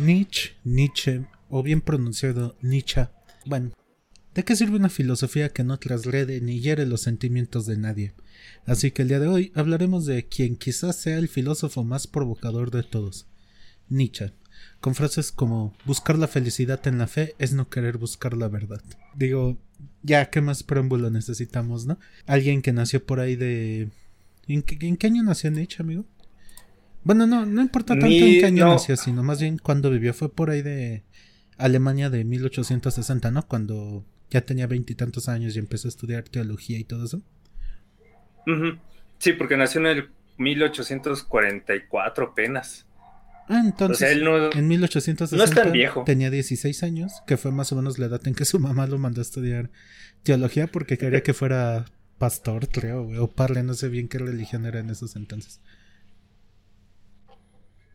Nietzsche, Nietzsche, o bien pronunciado Nietzsche. Bueno, ¿de qué sirve una filosofía que no traslede ni hiere los sentimientos de nadie? Así que el día de hoy hablaremos de quien quizás sea el filósofo más provocador de todos, Nietzsche, con frases como buscar la felicidad en la fe es no querer buscar la verdad. Digo, ya, ¿qué más preámbulo necesitamos, no? Alguien que nació por ahí de... ¿En qué, año nació Nietzsche, amigo? Bueno, no, no importa tanto en qué año nació, sino más bien cuando vivió. Fue por ahí de Alemania de 1860, ¿no? Cuando ya tenía veintitantos años y empezó a estudiar teología y todo eso. Sí, porque nació en el 1844 apenas. Ah, entonces, en 1860 no tan viejo. tenía 16 años, que fue más o menos la edad en que su mamá lo mandó a estudiar teología porque quería que fuera pastor, creo, o parle, no sé bien qué religión era en esos entonces.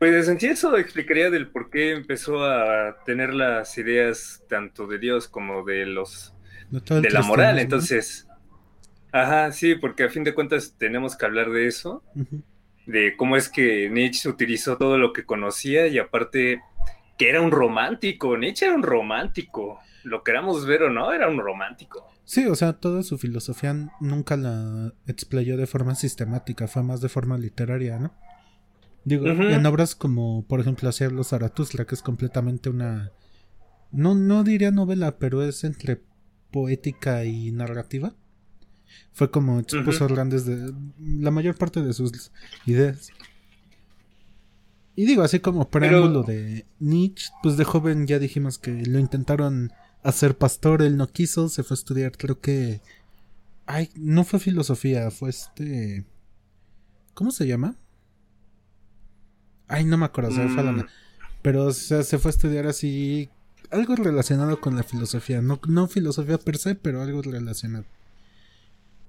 Pues en sí eso explicaría del por qué empezó a tener las ideas tanto de Dios como de los de la moral. Entonces, ajá, sí, porque a fin de cuentas tenemos que hablar de eso de cómo es que Nietzsche utilizó todo lo que conocía y aparte que era un romántico, Nietzsche era un romántico, lo queramos ver o no, era un romántico. Sí, o sea, toda su filosofía nunca la explayó de forma sistemática, fue más de forma literaria, ¿no? Digo, en obras como, por ejemplo, Hacer los Zaratustra, que es completamente una... No, no diría novela, pero es entre poética y narrativa fue como expuso grandes de la mayor parte de sus ideas. Y digo, así como preámbulo de Nietzsche, pues de joven ya dijimos que lo intentaron hacer pastor, él no quiso, se fue a estudiar, creo que... Ay, no fue filosofía, fue este... ¿Cómo se llama? Ay, no me acuerdo, se fue mm. Pero o sea, se fue a estudiar así algo relacionado con la filosofía, no, no filosofía per se, pero algo relacionado.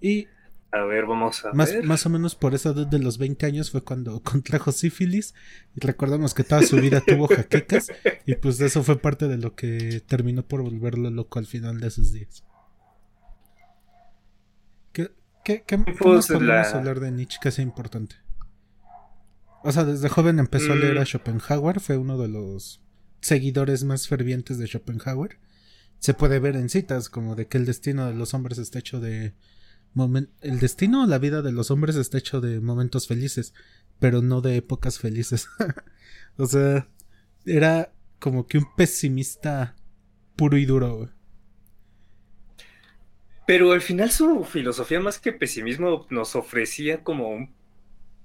Y a ver, vamos a más, ver. Más o menos por esa edad de los 20 años fue cuando contrajo sífilis. Y recordamos que toda su vida tuvo jaquecas. Y pues eso fue parte de lo que terminó por volverlo loco al final de sus días. ¿Qué, qué, qué, pues podemos hablar de Nietzsche que sea importante? O sea, desde joven empezó a leer a mm. Schopenhauer. Fue uno de los seguidores más fervientes de Schopenhauer. Se puede ver en citas como de que el destino de los hombres está hecho de el destino o la vida de los hombres está hecho de momentos felices, pero no de épocas felices. o sea, era como que un pesimista puro y duro, güey. Pero al final su filosofía más que pesimismo nos ofrecía como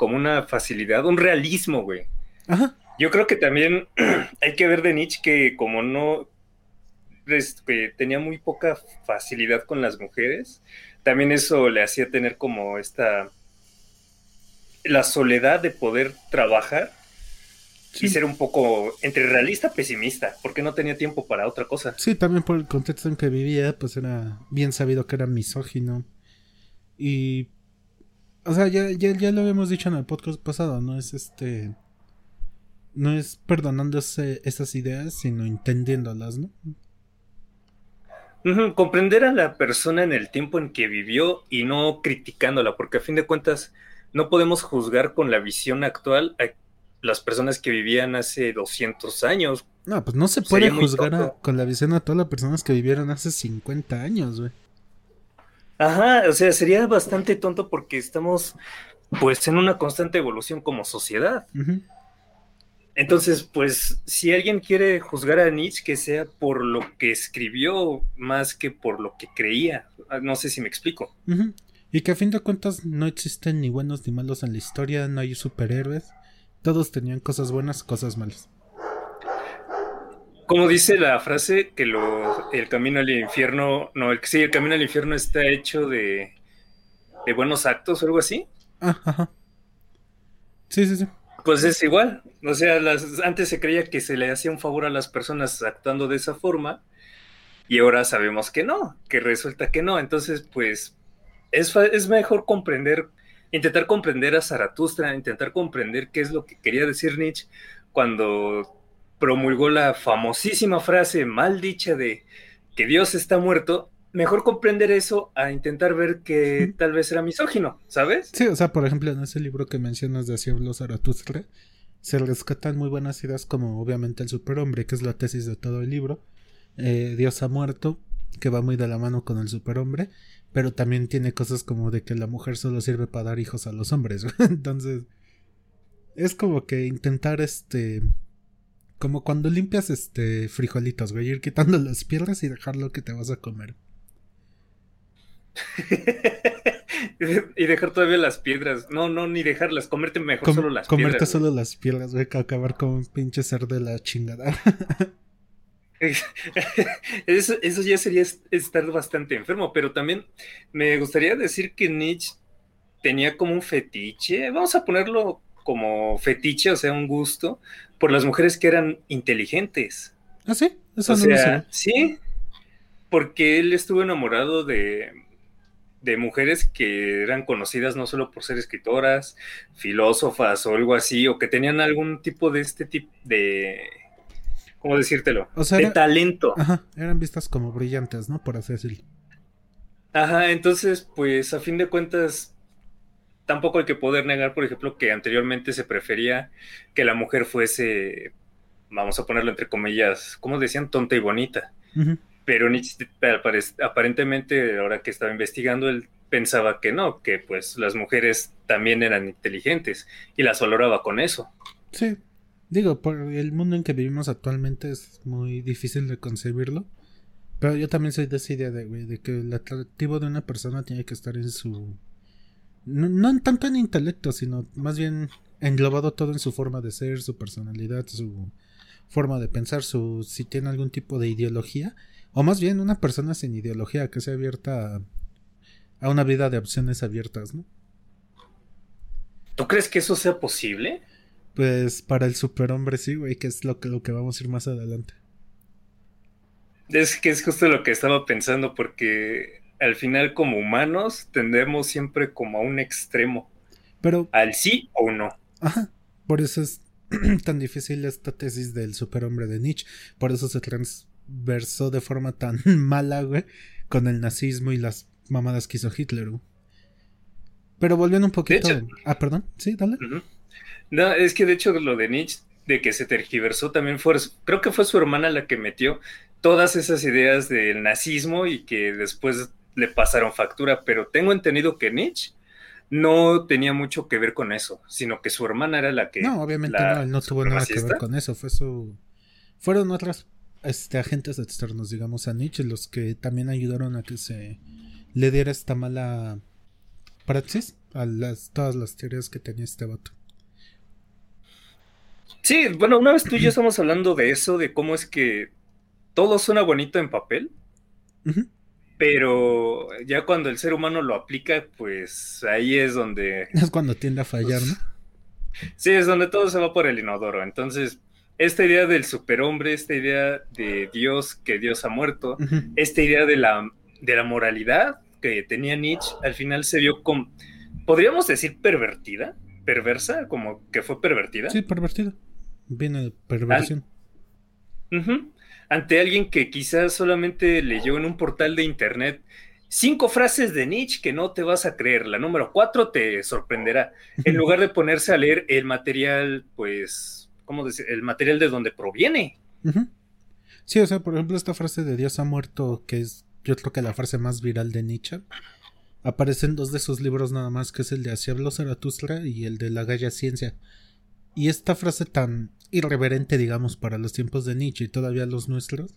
como una facilidad, un realismo, güey. Ajá. Yo creo que también hay que ver de Nietzsche que como no este, tenía muy poca facilidad con las mujeres, también eso le hacía tener como esta, la soledad de poder trabajar y ser un poco entre realista pesimista, porque no tenía tiempo para otra cosa. Sí, también por el contexto en que vivía, pues era bien sabido que era misógino. Y. O sea, ya, ya, ya lo habíamos dicho en el podcast pasado, no es este. No es perdonándose esas ideas, sino entendiéndolas, ¿no? Comprender a la persona en el tiempo en que vivió y no criticándola, porque a fin de cuentas no podemos juzgar con la visión actual a las personas que vivían hace 200 años. No, pues no se puede juzgar con la visión a todas las personas que vivieron hace 50 años, güey. Ajá, o sea, sería bastante tonto porque estamos pues en una constante evolución como sociedad. Entonces, pues, si alguien quiere juzgar a Nietzsche, que sea por lo que escribió más que por lo que creía. Ah, no sé si me explico. Y que a fin de cuentas no existen ni buenos ni malos en la historia, no hay superhéroes. Todos tenían cosas buenas, cosas malas. Como dice la frase, que lo, el camino al infierno, no, el, sí, el camino al infierno está hecho de, de buenos actos o algo así. ajá. Sí, sí, sí. Pues es igual, o sea, antes se creía que se le hacía un favor a las personas actuando de esa forma y ahora sabemos que no, que resulta que no. Entonces, pues es, es mejor comprender, intentar comprender a Zaratustra, intentar comprender qué es lo que quería decir Nietzsche cuando promulgó la famosísima frase mal dicha de que Dios está muerto mejor comprender eso a intentar ver que tal vez era misógino, ¿sabes? Sí, o sea, por ejemplo, en ese libro que mencionas de Cielo Zaratustra, se rescatan muy buenas ideas como obviamente el superhombre, que es la tesis de todo el libro. Eh, Dios ha muerto, que va muy de la mano con el superhombre, pero también tiene cosas como de que la mujer solo sirve para dar hijos a los hombres. Entonces, es como que intentar este como cuando limpias este frijolitos, güey, ir quitando las piedras y dejar lo que te vas a comer. y dejar todavía las piedras. No, no, ni dejarlas, comerte mejor solo las piedras. Comerte solo las piedras, güey, que acabar con un pinche ser de la chingada. eso, eso, ya sería estar bastante enfermo, pero también me gustaría decir que Nietzsche tenía como un fetiche, vamos a ponerlo como fetiche, o sea, un gusto, por las mujeres que eran inteligentes. ¿Ah, sí? Eso o sea, sí, porque él estuvo enamorado de, de mujeres que eran conocidas no solo por ser escritoras, filósofas o algo así, o que tenían algún tipo de este tipo de... ¿Cómo decírtelo? O sea, de talento. Ajá, eran vistas como brillantes, ¿no? Por así decirlo. Ajá, entonces, pues a fin de cuentas, tampoco hay que poder negar, por ejemplo, que anteriormente se prefería que la mujer fuese, vamos a ponerlo entre comillas, como decían, tonta y bonita. Pero Nietzsche, aparentemente, ahora que estaba investigando, él pensaba que no, que pues las mujeres también eran inteligentes y las valoraba con eso. Sí, digo, por el mundo en que vivimos actualmente es muy difícil de concebirlo. Pero yo también soy de esa idea de, de que el atractivo de una persona tiene que estar en su no, no tanto en intelecto, sino más bien englobado todo en su forma de ser, su personalidad, su forma de pensar, su si tiene algún tipo de ideología, o más bien una persona sin ideología que sea abierta a, una vida de opciones abiertas, ¿no? ¿Tú crees que eso sea posible? Pues para el superhombre sí, güey, que es lo que, lo que vamos a ir más adelante. Es que es justo lo que estaba pensando, porque al final como humanos tendemos siempre como a un extremo. Pero... Al sí o no. Ajá. Por eso es tan difícil esta tesis del superhombre de Nietzsche. Por eso se transversó de forma tan mala, güey, con el nazismo y las mamadas que hizo Hitler, Pero volviendo un poquito... ah, perdón. Sí, dale. No, es que de hecho lo de Nietzsche, de que se tergiversó también fue... Creo que fue su hermana la que metió todas esas ideas del nazismo y que después le pasaron factura, pero tengo entendido que Nietzsche no tenía mucho que ver con eso, sino que su hermana era la que... No, obviamente no, no tuvo nada que ver con eso, fue su... Fueron otros este, agentes externos, digamos, a Nietzsche, los que también ayudaron a que se le diera esta mala praxis a las, todas las teorías que tenía este vato. Sí, bueno, una vez tú y yo estamos hablando de eso, de cómo es que todo suena bonito en papel, pero ya cuando el ser humano lo aplica, pues ahí es donde... Es cuando tiende a fallar, ¿no? Sí, es donde todo se va por el inodoro. Entonces, esta idea del superhombre, esta idea de Dios, que Dios ha muerto, esta idea de la, de la moralidad que tenía Nietzsche, al final se vio como, podríamos decir, pervertida, perversa, como que fue pervertida. Sí, pervertida. Viene de perversión ante alguien que quizás solamente leyó en un portal de internet cinco frases de Nietzsche que no te vas a creer. La número cuatro te sorprenderá. En lugar de ponerse a leer el material, pues, ¿cómo decir? El material de donde proviene. Sí, o sea, por ejemplo, esta frase de Dios ha muerto, que es yo creo que la frase más viral de Nietzsche, aparece en dos de sus libros nada más, que es el de Así habló Zaratustra y el de La Galla Ciencia. Y esta frase tan irreverente, digamos, para los tiempos de Nietzsche y todavía los nuestros,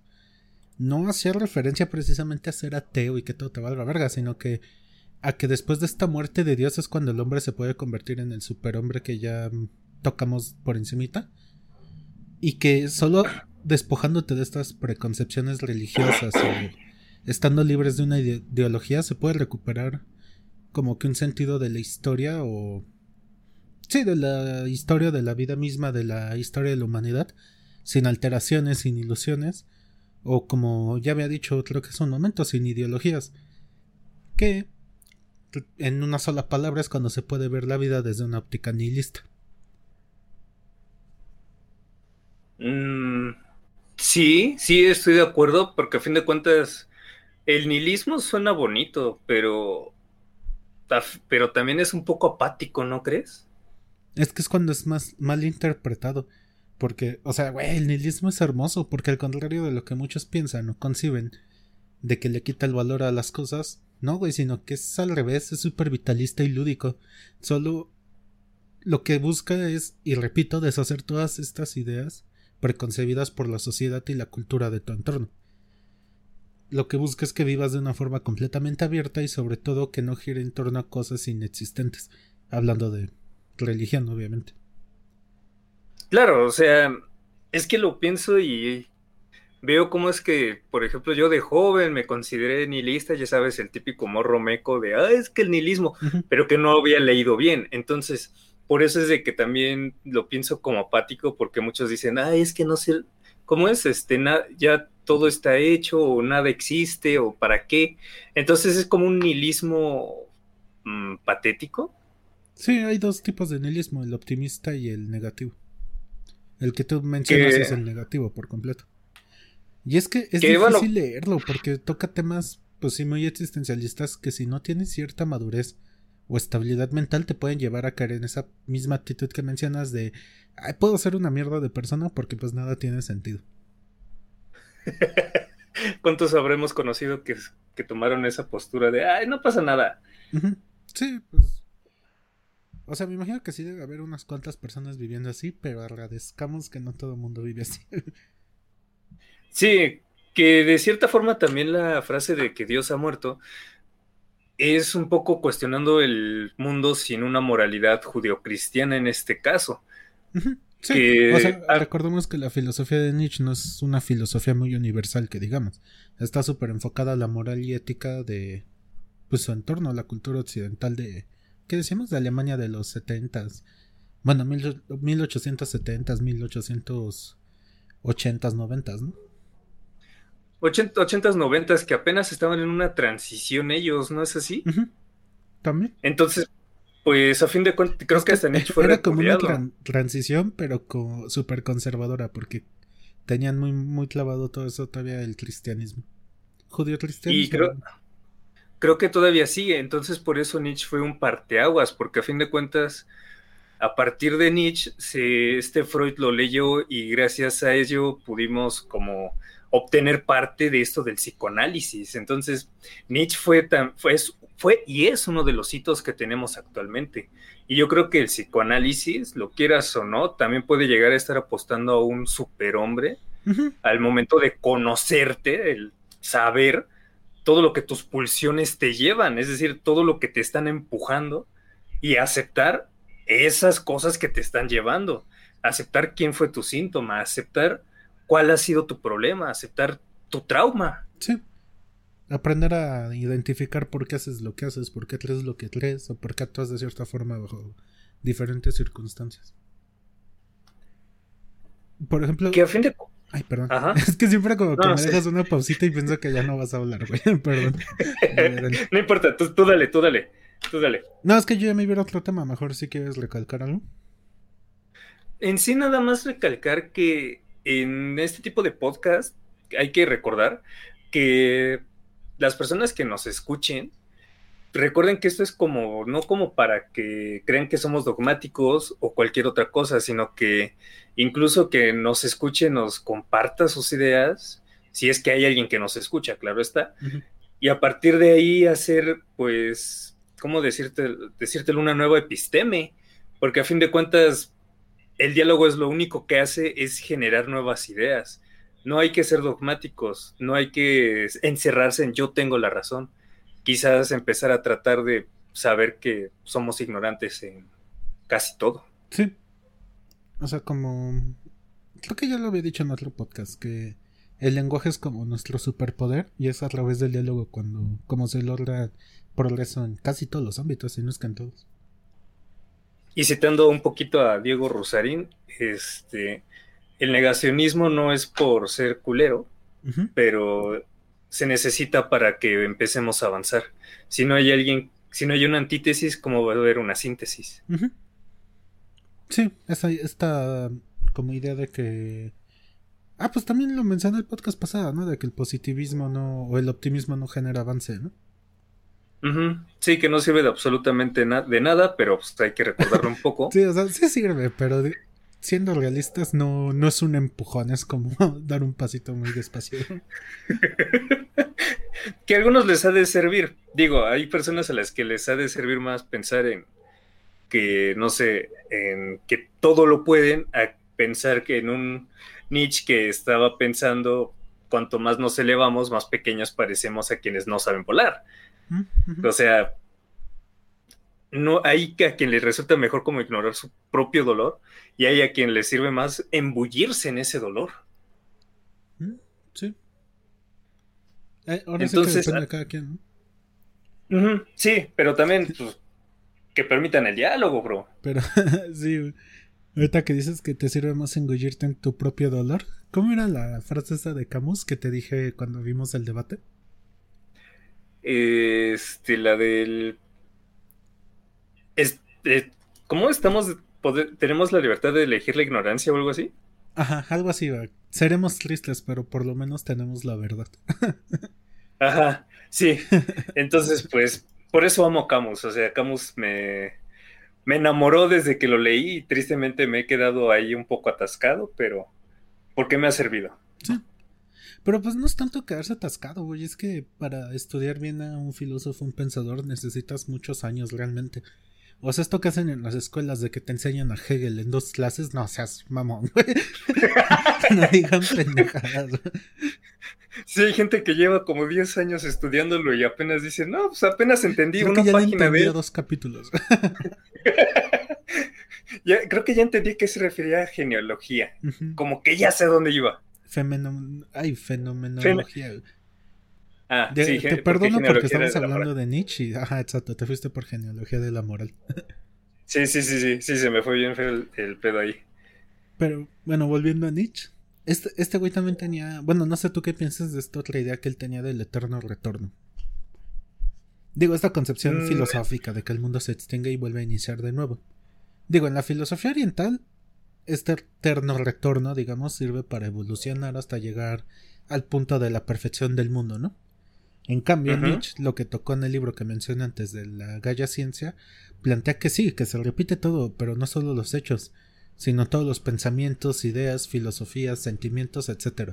no hacía referencia precisamente a ser ateo y que todo te valga verga, sino que a que después de esta muerte de Dios es cuando el hombre se puede convertir en el superhombre que ya tocamos por encimita. Y que solo despojándote de estas preconcepciones religiosas o estando libres de una ideología se puede recuperar como que un sentido de la historia o sí, de la historia de la vida misma, de la historia de la humanidad, sin alteraciones, sin ilusiones, o como ya había dicho, creo que es un momento, sin ideologías, que en una sola palabra es cuando se puede ver la vida desde una óptica nihilista. Mm, sí, sí, estoy de acuerdo, porque a fin de cuentas el nihilismo suena bonito, pero, pero también es un poco apático, ¿no crees? Es que es cuando es más mal interpretado. Porque, o sea, güey, el nihilismo es hermoso, porque al contrario de lo que muchos piensan o conciben, de que le quita el valor a las cosas, no, güey, sino que es al revés, es súper vitalista y lúdico. Solo lo que busca es, y repito, deshacer todas estas ideas preconcebidas por la sociedad y la cultura de tu entorno. Lo que busca es que vivas de una forma completamente abierta y sobre todo que no gire en torno a cosas inexistentes, hablando de religión, obviamente. Claro, o sea, es que lo pienso y veo cómo es que, por ejemplo, yo de joven me consideré nihilista, ya sabes, el típico morro meco de, ah, es que el nihilismo, pero que no había leído bien. Entonces, por eso es de que también lo pienso como apático, porque muchos dicen, ah, es que no sé, ¿cómo es? Este, ya todo está hecho, o nada existe, o para qué. Entonces es como un nihilismo mm, patético. Sí, hay dos tipos de nihilismo, el optimista y el negativo. El que tú mencionas es el negativo por completo. Y es que es difícil leerlo porque toca temas, pues sí, muy existencialistas que si no tienes cierta madurez o estabilidad mental te pueden llevar a caer en esa misma actitud que mencionas de, Ay, puedo ser una mierda de persona porque pues nada tiene sentido. ¿Cuántos habremos conocido que, que, tomaron esa postura de, ay, no pasa nada? Sí, pues o sea, me imagino que sí debe haber unas cuantas personas viviendo así, pero agradezcamos que no todo el mundo vive así. sí, que de cierta forma también la frase de que Dios ha muerto es un poco cuestionando el mundo sin una moralidad judeocristiana en este caso. Sí, o sea, recordemos que la filosofía de Nietzsche no es una filosofía muy universal que digamos. Está súper enfocada a la moral y ética de pues su entorno, la cultura occidental de, ¿Qué decimos de Alemania de los 70 Bueno, 1870s, 1880s, 90 ¿no? 80s, 90 que apenas estaban en una transición ellos, ¿no es así? También. Entonces, pues a fin de cuentas, creo que, hasta Nietzsche fue Era como una transición, pero súper conservadora, porque tenían muy, muy clavado todo eso todavía el cristianismo. Judío cristianismo. Y creo, creo que todavía sigue. Entonces, por eso Nietzsche fue un parteaguas, porque a fin de cuentas, a partir de Nietzsche, este Freud lo leyó y gracias a ello pudimos como obtener parte de esto del psicoanálisis. Entonces, Nietzsche fue, tan, fue, fue y es uno de los hitos que tenemos actualmente. Y yo creo que el psicoanálisis, lo quieras o no, también puede llegar a estar apostando a un superhombre al momento de conocerte, el saber todo lo que tus pulsiones te llevan, es decir, todo lo que te están empujando y aceptar esas cosas que te están llevando, aceptar quién fue tu síntoma, aceptar cuál ha sido tu problema, aceptar tu trauma. Sí. Aprender a identificar por qué haces lo que haces, por qué crees lo que crees o por qué actúas de cierta forma bajo diferentes circunstancias. Por ejemplo, que a fin de Ay, perdón. Es que siempre como que me dejas una pausita y pienso que ya no vas a hablar, güey. Perdón. no importa, tú, tú, dale, tú dale. Tú dale. No, es que yo ya me iba a otro tema. Mejor si quieres recalcar algo. En sí, nada más recalcar que en este tipo de podcast hay que recordar que las personas que nos escuchen recuerden que esto es como, no como para que crean que somos dogmáticos o cualquier otra cosa, sino que incluso que nos escuche, nos comparta sus ideas, si es que hay alguien que nos escucha, claro está, y a partir de ahí hacer, pues, ¿cómo decirte, decírtelo una nueva episteme? Porque a fin de cuentas, el diálogo es lo único que hace, es generar nuevas ideas. No hay que ser dogmáticos, no hay que encerrarse en yo tengo la razón quizás empezar a tratar de saber que somos ignorantes en casi todo. Sí. O sea, como... Creo que ya lo había dicho en otro podcast, que el lenguaje es como nuestro superpoder y es a través del diálogo cuando como se logra progreso en casi todos los ámbitos, y no es que en todos. Y citando un poquito a Diego Rosarín, este, el negacionismo no es por ser culero, pero se necesita para que empecemos a avanzar. Si no hay alguien, si no hay una antítesis, ¿cómo va a haber una síntesis? Sí, esa, esta como idea de que... Ah, pues también lo mencioné en el podcast pasado, ¿no? De que el positivismo no, o el optimismo no genera avance, ¿no? Sí, que no sirve de absolutamente de nada, pero pues, hay que recordarlo un poco. sí, o sea, sí sirve, pero siendo realistas no, no es un empujón, es como dar un pasito muy despacio. que a algunos les ha de servir. Digo, hay personas a las que les ha de servir más pensar en que, no sé, en que todo lo pueden, a pensar que en un niche que estaba pensando, cuanto más nos elevamos, más pequeños parecemos a quienes no saben volar. O sea, no hay a quien le resulta mejor como ignorar su propio dolor y hay a quien le sirve más embullirse en ese dolor. Sí. Eh, Entonces, depende de cada quien. sí, pero también pues, que permitan el diálogo, bro. Pero sí, ahorita que dices que te sirve más engullirte en tu propio dolor, ¿cómo era la frase esa de Camus que te dije cuando vimos el debate? Este, la del. Este, ¿Cómo estamos? ¿Tenemos la libertad de elegir la ignorancia o algo así? Ajá, algo así, va. Seremos tristes, pero por lo menos tenemos la verdad. Ajá, sí. Entonces, pues, por eso amo Camus. O sea, Camus me, me enamoró desde que lo leí y tristemente me he quedado ahí un poco atascado, pero ¿por qué me ha servido? Sí. Pero pues no es tanto quedarse atascado, güey. Es que para estudiar bien a un filósofo, un pensador, necesitas muchos años realmente. O sea, esto que hacen en las escuelas de que te enseñan a Hegel en dos clases, no seas mamón, güey. no digan pendejadas. Sí, hay gente que lleva como 10 años estudiándolo y apenas dice, no, pues apenas entendí una página de. dos capítulos. creo que ya entendí que se refería a genealogía. Como que ya sé dónde iba. Ay, fenomenología. Ah, sí, te perdono porque estamos hablando de Nietzsche. Y, ajá, exacto, te fuiste por genealogía de la moral. sí, sí, sí, sí, sí, se me fue bien feo el, pedo ahí. Pero, bueno, volviendo a Nietzsche. Este, este güey también tenía. Bueno, no sé tú qué piensas de esta otra idea que él tenía del eterno retorno. Digo, esta concepción mm. filosófica de que el mundo se extingue y vuelve a iniciar de nuevo. Digo, en la filosofía oriental este eterno retorno, digamos, sirve para evolucionar hasta llegar al punto de la perfección del mundo, ¿no? En cambio, Nietzsche, lo que tocó en el libro que mencioné antes de la Gaia Ciencia, plantea que sí, que se repite todo, pero no solo los hechos, sino todos los pensamientos, ideas, filosofías, sentimientos, etc.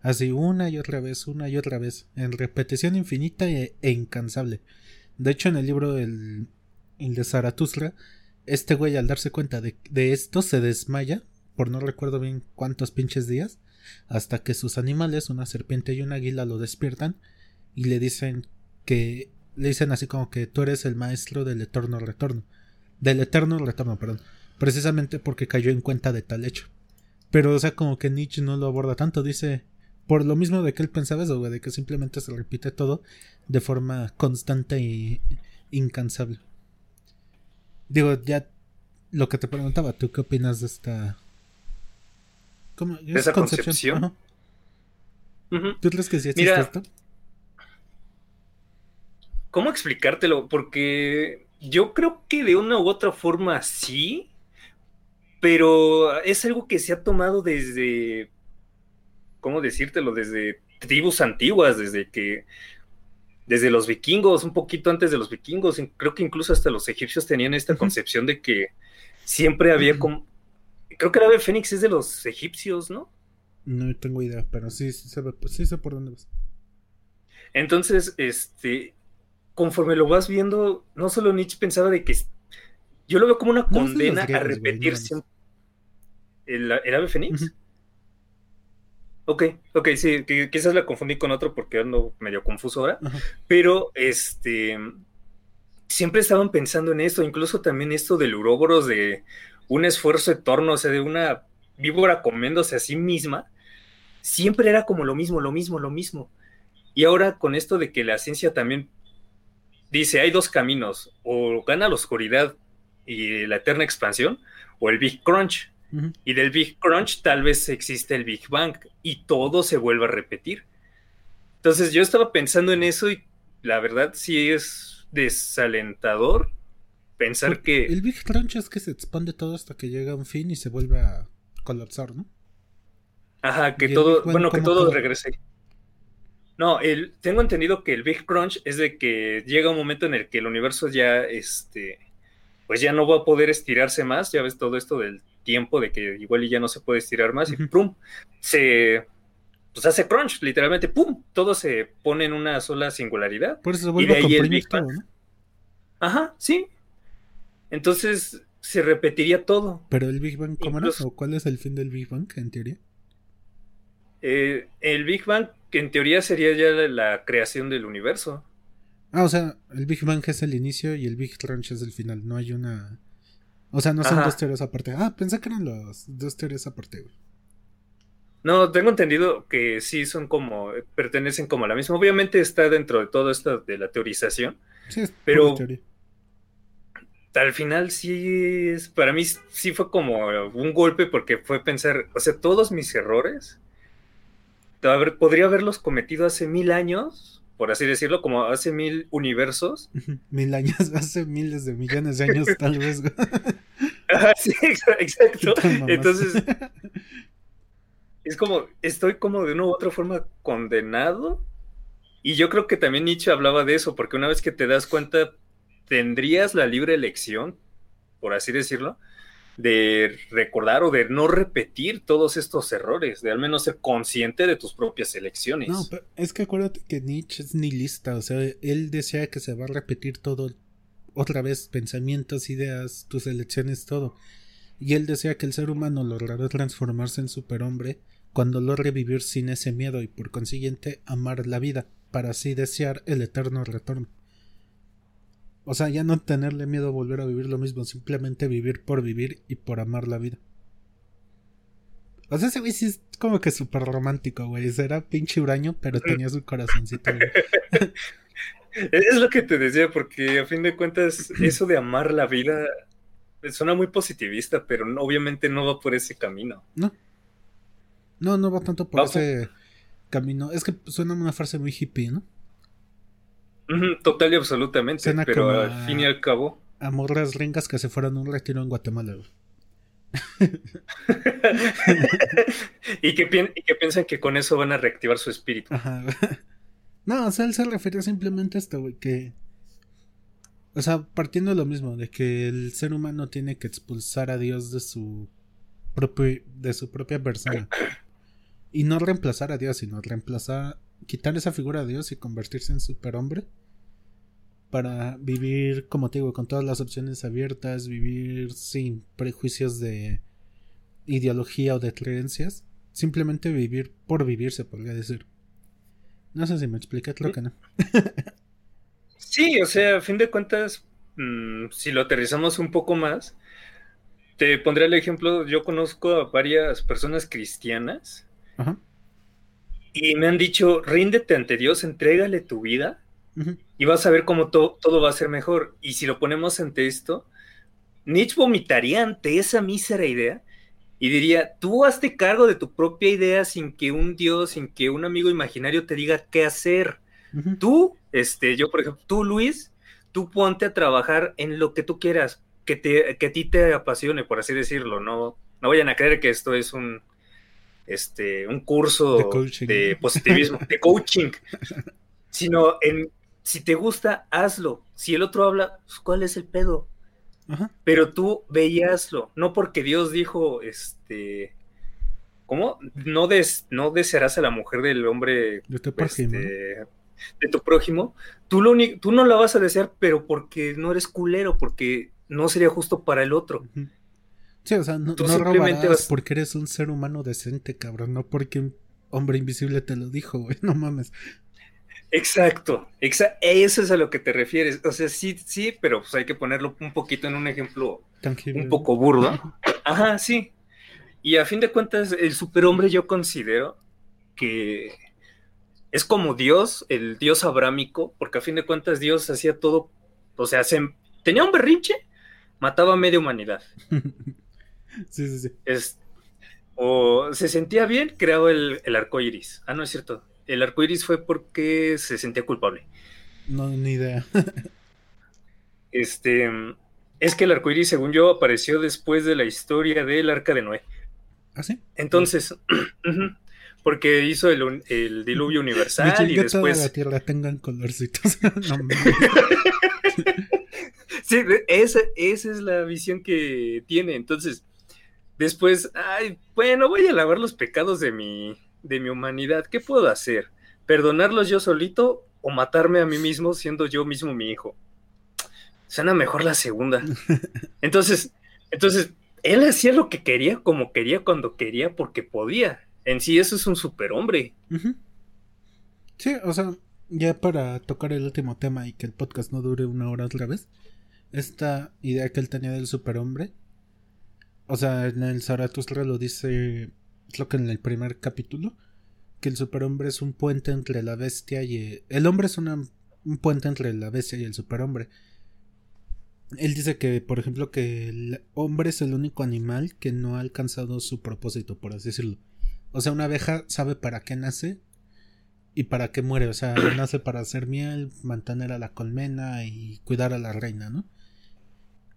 Así una y otra vez, una y otra vez, en repetición infinita e, e incansable. De hecho, en el libro el, el de Zaratustra, este güey al darse cuenta de, esto se desmaya, por no recuerdo bien cuántos pinches días, hasta que sus animales, una serpiente y un águila, lo despiertan y le dicen que le dicen así como que tú eres el maestro del eterno retorno. Del eterno retorno, perdón. Precisamente porque cayó en cuenta de tal hecho. Pero, o sea, como que Nietzsche no lo aborda tanto. Dice, por lo mismo de que él pensaba eso, güey, de que simplemente se repite todo de forma constante e incansable. Digo, ya lo que te preguntaba, ¿tú qué opinas de esta... ¿Cómo? ¿De esa concepción? ¿Tú crees que sí esto? ¿Cómo explicártelo? Porque yo creo que de una u otra forma sí, pero es algo que se ha tomado desde, ¿cómo decírtelo? Desde tribus antiguas, desde que desde los vikingos, un poquito antes de los vikingos, creo que incluso hasta los egipcios tenían esta concepción de que siempre había como... Creo que el ave fénix es de los egipcios, ¿no? No tengo idea, pero sí, sí, sí sé por dónde vas. Entonces, este, conforme lo vas viendo, no solo Nietzsche pensaba de que... Yo lo veo como una condena a repetir siempre... ¿El, ave fénix? Ok, ok, sí, quizás la confundí con otro porque ando medio confuso ahora, pero este, siempre estaban pensando en esto, incluso también esto del uróboros, de un esfuerzo eterno, o sea, de una víbora comiéndose a sí misma, siempre era como lo mismo, lo mismo, lo mismo. Y ahora con esto de que la ciencia también dice, hay dos caminos, o gana la oscuridad y la eterna expansión, o el Big Crunch. Y del Big Crunch tal vez existe el Big Bang y todo se vuelve a repetir. Entonces yo estaba pensando en eso y la verdad sí es desalentador pensar que... El Big Crunch es que se expande todo hasta que llega a un fin y se vuelve a colapsar, ¿no? Ajá, que todo, bueno, que todo regrese. No, el, tengo entendido que el Big Crunch es de que llega un momento en el que el universo ya, este, pues ya no va a poder estirarse más, ya ves todo esto del tiempo de que igual ya no se puede estirar más y ¡pum! se pues hace crunch, literalmente, ¡pum! Todo se pone en una sola singularidad. Por eso se vuelve a comprimir todo, ¿no? Ajá, sí. Entonces se repetiría todo. Pero el Big Bang, ¿cómo no? ¿O cuál es el fin del Big Bang, en teoría? Eh, el Big Bang, que en teoría sería ya la creación del universo. Ah, o sea, el Big Bang es el inicio y el Big Crunch es el final. No hay una. O sea, no son dos teorías aparte. Ah, pensé que eran las dos teorías aparte, güey. No, tengo entendido que sí son como, pertenecen como a la misma. Obviamente está dentro de todo esto de la teorización. Sí, es pero al final sí es, para mí sí fue como un golpe porque fue pensar, o sea, todos mis errores, podría haberlos cometido hace mil años, por así decirlo, como hace mil universos. Mil años, hace miles de millones de años tal vez. sí, exacto. Entonces, es como, estoy como de una u otra forma condenado. Y yo creo que también Nietzsche hablaba de eso, porque una vez que te das cuenta, tendrías la libre elección, por así decirlo, de recordar o de no repetir todos estos errores, de al menos ser consciente de tus propias elecciones. No, es que acuérdate que Nietzsche es nihilista, o sea, él desea que se va a repetir todo otra vez, pensamientos, ideas, tus elecciones, todo. Y él desea que el ser humano logrará transformarse en superhombre cuando logre vivir sin ese miedo y por consiguiente amar la vida, para así desear el eterno retorno. O sea, ya no tenerle miedo a volver a vivir lo mismo, simplemente vivir por vivir y por amar la vida. O sea, ese güey sí es como que súper romántico, güey. Era pinche huraño, pero tenía su corazoncito, Es lo que te decía, porque a fin de cuentas, eso de amar la vida suena muy positivista, pero obviamente no va por ese camino. No. No, no va tanto por ese camino. Es que suena una frase muy hippie, ¿no? Total y absolutamente, pero al fin y al cabo. Amor las ringas que se fueron un retiro en Guatemala. y, que piensan que con eso van a reactivar su espíritu. No, o sea, él se refería simplemente a esto, güey, que. O sea, partiendo de lo mismo, de que el ser humano tiene que expulsar a Dios de su propio, de su propia persona. Y no reemplazar a Dios, sino reemplazar, quitar esa figura de Dios y convertirse en superhombre. Para vivir, como te digo, con todas las opciones abiertas, vivir sin prejuicios de ideología o de creencias. Simplemente vivir por vivir, se podría decir. No sé si me expliqué, creo que no. sí, o sea, a fin de cuentas, mm, si lo aterrizamos un poco más, te pondré el ejemplo, yo conozco a varias personas cristianas y me han dicho, ríndete ante Dios, entrégale tu vida y vas a ver cómo todo va a ser mejor. Y si lo ponemos ante esto, Nietzsche vomitaría ante esa mísera idea y diría, tú hazte cargo de tu propia idea sin que un Dios, sin que un amigo imaginario te diga qué hacer. Tú, este, yo por ejemplo, tú Luis, tú ponte a trabajar en lo que tú quieras, que, te, que a ti te apasione, por así decirlo, no, no vayan a creer que esto es un, este, un curso de, positivismo, de coaching, sino en si te gusta, hazlo. Si el otro habla, pues, ¿cuál es el pedo? Pero tú veíaslo, no porque Dios dijo, este, ¿cómo? No, des, no desearás a la mujer del hombre de tu prójimo, este, de tu prójimo. Tú, lo tú no la vas a desear, pero porque no eres culero, porque no sería justo para el otro. Sí, o sea, no, no robarás porque eres un ser humano decente, cabrón, no porque un hombre invisible te lo dijo, güey, no mames. Exacto, eso es a lo que te refieres. O sea, sí, sí, pero pues hay que ponerlo un poquito en un ejemplo un poco burdo. Ajá, sí. Y a fin de cuentas, el superhombre yo considero que es como Dios, el Dios abrámico, porque a fin de cuentas Dios hacía todo, o sea, tenía un berrinche, mataba a media humanidad. Sí, sí, sí. Es, o se sentía bien, creaba el, el arco iris. Ah, no es cierto. El arco iris fue porque se sentía culpable. No, ni idea. este. Es que el arco iris, según yo, apareció después de la historia del arca de Noé. ¿Ah, sí? Entonces, porque hizo el, el diluvio universal y después... la tierra tengan colorcitos. sí, esa, esa es la visión que tiene. Entonces, después, ay, bueno, voy a lavar los pecados de mi, de mi humanidad. ¿Qué puedo hacer? ¿Perdonarlos yo solito o matarme a mí mismo siendo yo mismo mi hijo? Suena mejor la segunda. Entonces, entonces, él hacía lo que quería, como quería, cuando quería, porque podía. En sí, eso es un superhombre. Sí, o sea, ya para tocar el último tema y que el podcast no dure una hora otra vez, esta idea que él tenía del superhombre, o sea, en el Zaratustra lo dice, es lo que en el primer capítulo, que el superhombre es un puente entre la bestia y... El, hombre es un puente entre la bestia y el superhombre. Él dice que, por ejemplo, que el hombre es el único animal que no ha alcanzado su propósito, por así decirlo. O sea, una abeja sabe para qué nace y para qué muere. O sea, nace para hacer miel, mantener a la colmena y cuidar a la reina, ¿no?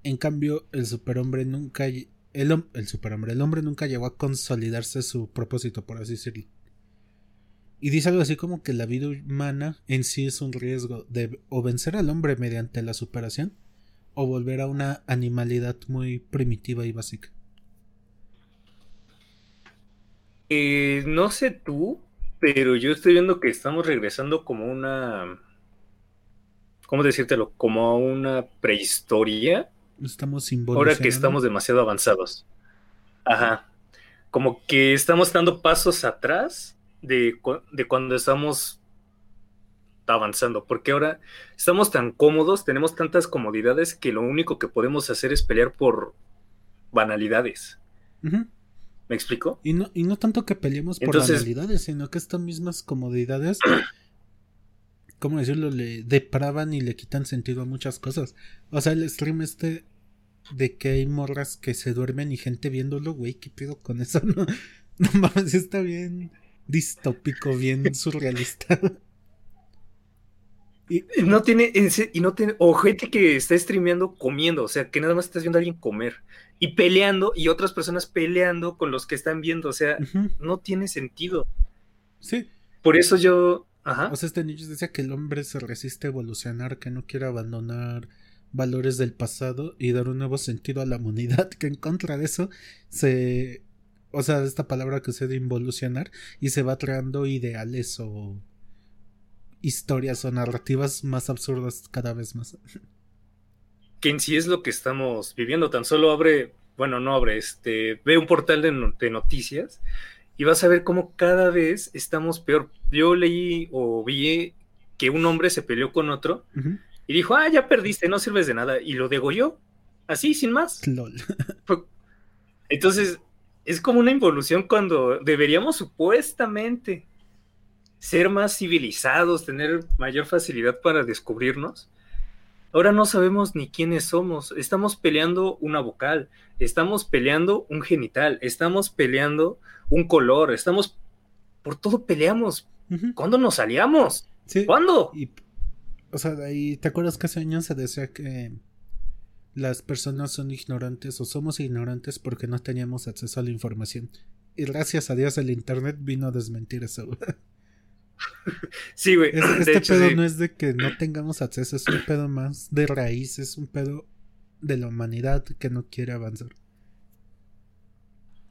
En cambio, el superhombre nunca. El, el superhombre, el hombre nunca llegó a consolidarse su propósito, por así decirlo. Y dice algo así como que la vida humana en sí es un riesgo de o vencer al hombre mediante la superación o volver a una animalidad muy primitiva y básica. Eh, no sé tú, pero yo estoy viendo que estamos regresando como una. ¿Cómo decírtelo? Como a una prehistoria. Estamos Ahora que estamos demasiado avanzados. Ajá. Como que estamos dando pasos atrás de, de cuando estamos avanzando, porque ahora estamos tan cómodos, tenemos tantas comodidades que lo único que podemos hacer es pelear por banalidades. ¿Me explico? Y no, y no tanto que peleemos por banalidades, sino que estas mismas comodidades, ¿cómo decirlo? Le depravan y le quitan sentido a muchas cosas. O sea, el stream este de que hay morras que se duermen y gente viéndolo, güey, ¿qué pido con eso? No, no mames, está bien distópico, bien surrealista. Y no tiene, y no tiene, o gente que está streameando comiendo, o sea, que nada más estás viendo a alguien comer y peleando y otras personas peleando con los que están viendo, o sea, no tiene sentido. Sí. Por eso yo, ajá. O sea, este niño decía que el hombre se resiste a evolucionar, que no quiere abandonar valores del pasado y dar un nuevo sentido a la humanidad, que en contra de eso se, o sea, esta palabra que se de involucionar y se va creando ideales o historias o narrativas más absurdas cada vez más. Que en sí es lo que estamos viviendo. Tan solo abre, bueno, no abre, este, ve un portal de, noticias y vas a ver cómo cada vez estamos peor. Yo leí o vi que un hombre se peleó con otro y dijo, ah, ya perdiste, no sirves de nada. Y lo degolló, así, sin más. Entonces, es como una involución cuando deberíamos supuestamente ser más civilizados, tener mayor facilidad para descubrirnos. Ahora no sabemos ni quiénes somos. Estamos peleando una vocal, estamos peleando un genital, estamos peleando un color, estamos por todo peleamos. ¿Cuándo nos salíamos? ¿Cuándo? o sea, ahí te acuerdas que hace años se decía que las personas son ignorantes o somos ignorantes porque no teníamos acceso a la información. Y gracias a Dios el internet vino a desmentir eso. Sí, güey. este pedo no es de que no tengamos acceso, es un pedo más de raíz, es un pedo de la humanidad que no quiere avanzar.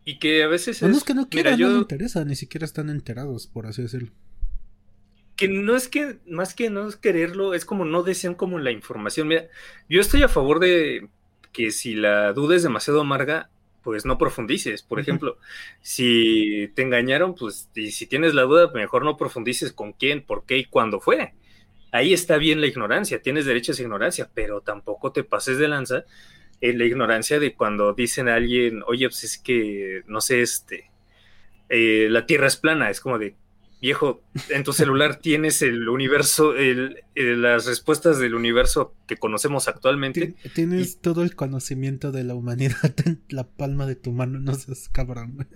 Y que a veces es... No es que no quieran, no les interesa, ni siquiera están enterados, por así decirlo. Que no es que, más que no es quererlo, es como no desean como la información. Mira, yo estoy a favor de que si la duda es demasiado amarga, pues no profundices. Por ejemplo, si te engañaron, pues y si tienes la duda, mejor no profundices con quién, por qué y cuándo fue. Ahí está bien la ignorancia, tienes derecho a esa ignorancia, pero tampoco te pases de lanza en la ignorancia de cuando dicen a alguien, oye, pues es que, no sé, este, eh, la Tierra es plana, es como de, viejo, en tu celular tienes el universo, las respuestas del universo que conocemos actualmente. Tienes todo el conocimiento de la humanidad en la palma de tu mano, no seas cabrón.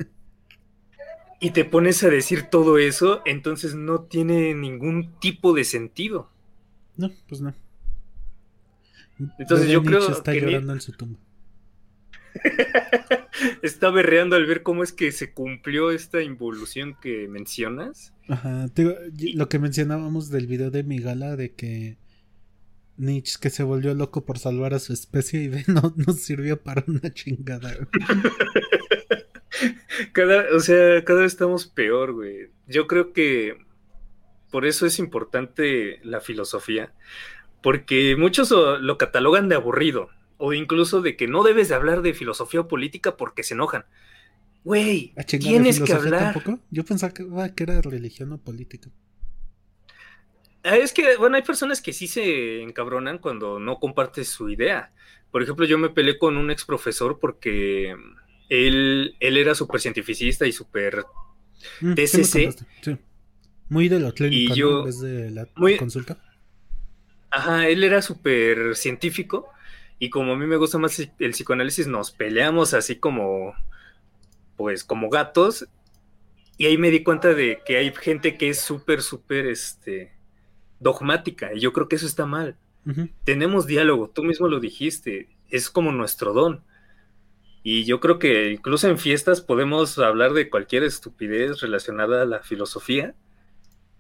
Y te pones a decir todo eso, entonces no tiene ningún tipo de sentido. No, pues no. Entonces yo creo está llorando en su tumba. está berreando al ver cómo es que se cumplió esta involución que mencionas. Ajá, lo que mencionábamos del video de Migala de que Nietzsche que se volvió loco por salvar a su especie y ve, no, no sirvió para una chingada. cada, o sea, cada vez estamos peor, güey. Yo creo que por eso es importante la filosofía, porque muchos lo catalogan de aburrido o incluso de que no debes de hablar de filosofía o política porque se enojan. Güey, tienes que hablar. Tampoco? Yo pensaba que, ah, que, era religión o política. Ah, es que, bueno, hay personas que sí se encabronan cuando no compartes su idea. Por ejemplo, yo me peleé con un ex profesor porque él, él era súper cientificista y súper mm, TCC. Muy de la clínica, y yo, de la consulta. Ajá, él era súper científico y como a mí me gusta más el psicoanálisis, nos peleamos así como, pues, como gatos. Y ahí me di cuenta de que hay gente que es súper, súper, este, dogmática. Y yo creo que eso está mal. Tenemos diálogo, tú mismo lo dijiste, es como nuestro don. Y yo creo que incluso en fiestas podemos hablar de cualquier estupidez relacionada a la filosofía.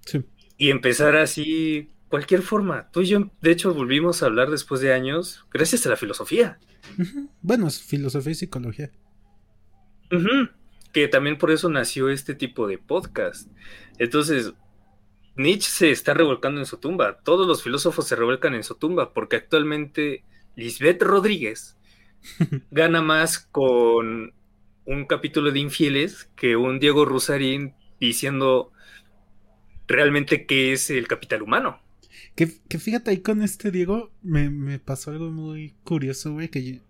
Sí. Y empezar así, cualquier forma. Tú y yo, de hecho, volvimos a hablar después de años gracias a la filosofía. Bueno, es filosofía y psicología. Que también por eso nació este tipo de podcast. Entonces, Nietzsche se está revolcando en su tumba. Todos los filósofos se revuelcan en su tumba porque actualmente Lisbeth Rodríguez gana más con un capítulo de Infieles que un Diego Rusarín diciendo realmente qué es el capital humano. Que, fíjate ahí con este Diego me, pasó algo muy curioso, güey, que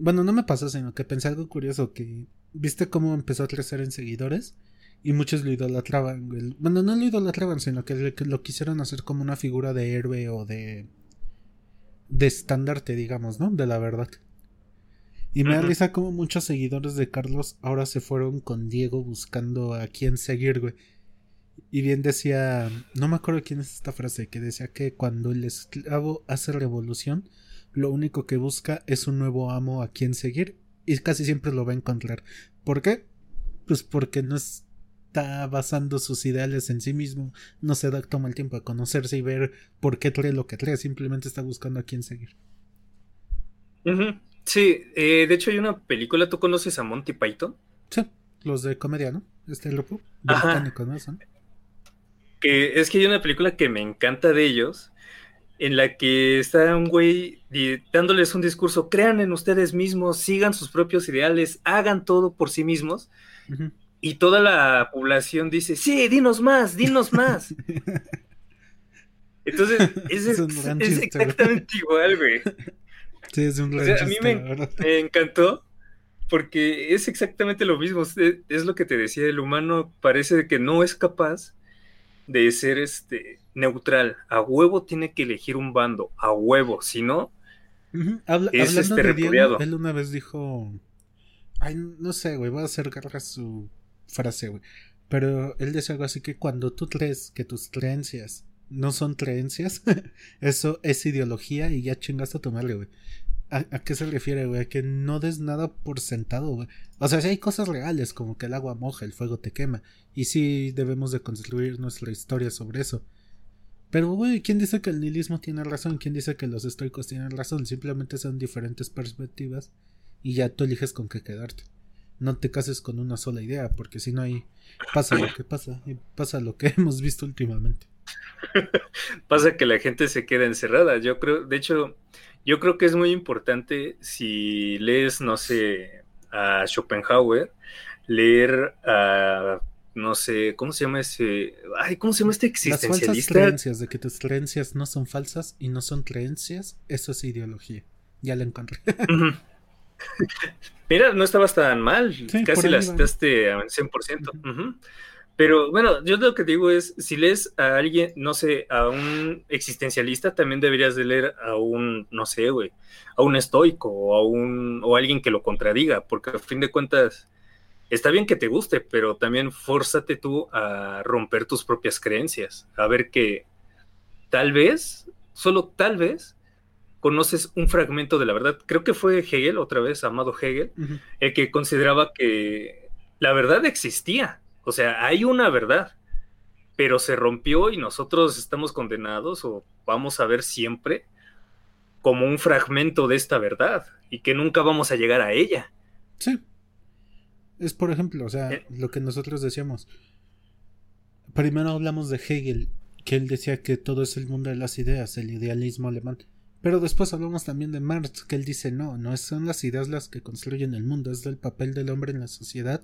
bueno, no me pasó, sino que pensé algo curioso, que viste cómo empezó a crecer en seguidores y muchos lo idolatraban. Bueno, no lo idolatraban, sino que lo quisieron hacer como una figura de héroe o de de estandarte, digamos, ¿no? De la verdad. Y me da risa como muchos seguidores de Carlos ahora se fueron con Diego buscando a quién seguir, güey. Y bien decía, no me acuerdo quién es esta frase, que decía que cuando el esclavo hace revolución, lo único que busca es un nuevo amo a quien seguir y casi siempre lo va a encontrar. ¿Por qué? Pues porque no está basando sus ideales en sí mismo, no se da toma el tiempo a conocerse y ver por qué trae lo que trae, simplemente está buscando a quién seguir. Sí, eh, de hecho hay una película, ¿tú conoces a Monty Python? Sí, los de comedia, ¿no? Este grupo británico, ¿no? Que es que hay una película que me encanta de ellos, en la que está un güey dándoles un discurso, crean en ustedes mismos, sigan sus propios ideales, hagan todo por sí mismos. Y toda la población dice, sí, dinos más, dinos más. Entonces, es, es exactamente igual, güey. Sí, es un a mí me, encantó porque es exactamente lo mismo. Es lo que te decía, el humano parece que no es capaz de ser este neutral. A huevo tiene que elegir un bando, a huevo, si no, es este repudiado. él una vez dijo, ay, no sé, güey, voy a hacer garra su frase, güey. Pero él decía algo así que cuando tú crees que tus creencias no son creencias, eso es ideología y ya chingaste a tomarle, güey. ¿A, qué se refiere, güey? A que no des nada por sentado, güey. O sea, si hay cosas reales, como que el agua moja, el fuego te quema. Y sí debemos de construir nuestra historia sobre eso. Pero, güey, ¿quién dice que el nihilismo tiene razón? ¿Quién dice que los estoicos tienen razón? Simplemente son diferentes perspectivas y ya tú eliges con qué quedarte. No te cases con una sola idea, porque si no ahí pasa lo que pasa, y pasa lo que hemos visto últimamente. pasa que la gente se queda encerrada. Yo creo, de hecho, yo creo que es muy importante si lees, no sé, a Schopenhauer, leer a, no sé, ¿cómo se llama ese? Ay, ¿cómo se llama este existencialista? Las falsas creencias, de que tus creencias no son falsas y no son creencias, eso es ideología. Ya la encontré. Mira, no estabas tan mal, casi la citaste al 100%. Pero bueno, yo lo que digo es, si lees a alguien, no sé, a un existencialista, también deberías de leer a un, no sé, güey, a un estoico o a un, o alguien que lo contradiga, porque a fin de cuentas, está bien que te guste, pero también fórzate tú a romper tus propias creencias, a ver que tal vez, solo tal vez, conoces un fragmento de la verdad. Creo que fue Hegel, otra vez, amado Hegel, el que consideraba que la verdad existía. O sea, hay una verdad, pero se rompió y nosotros estamos condenados o vamos a ver siempre como un fragmento de esta verdad y que nunca vamos a llegar a ella. Sí. Es por ejemplo, o sea, eh. lo que nosotros decíamos. Primero hablamos de Hegel, que él decía que todo es el mundo de las ideas, el idealismo alemán. Pero después hablamos también de Marx, que él dice no, no son las ideas las que construyen el mundo, es el papel del hombre en la sociedad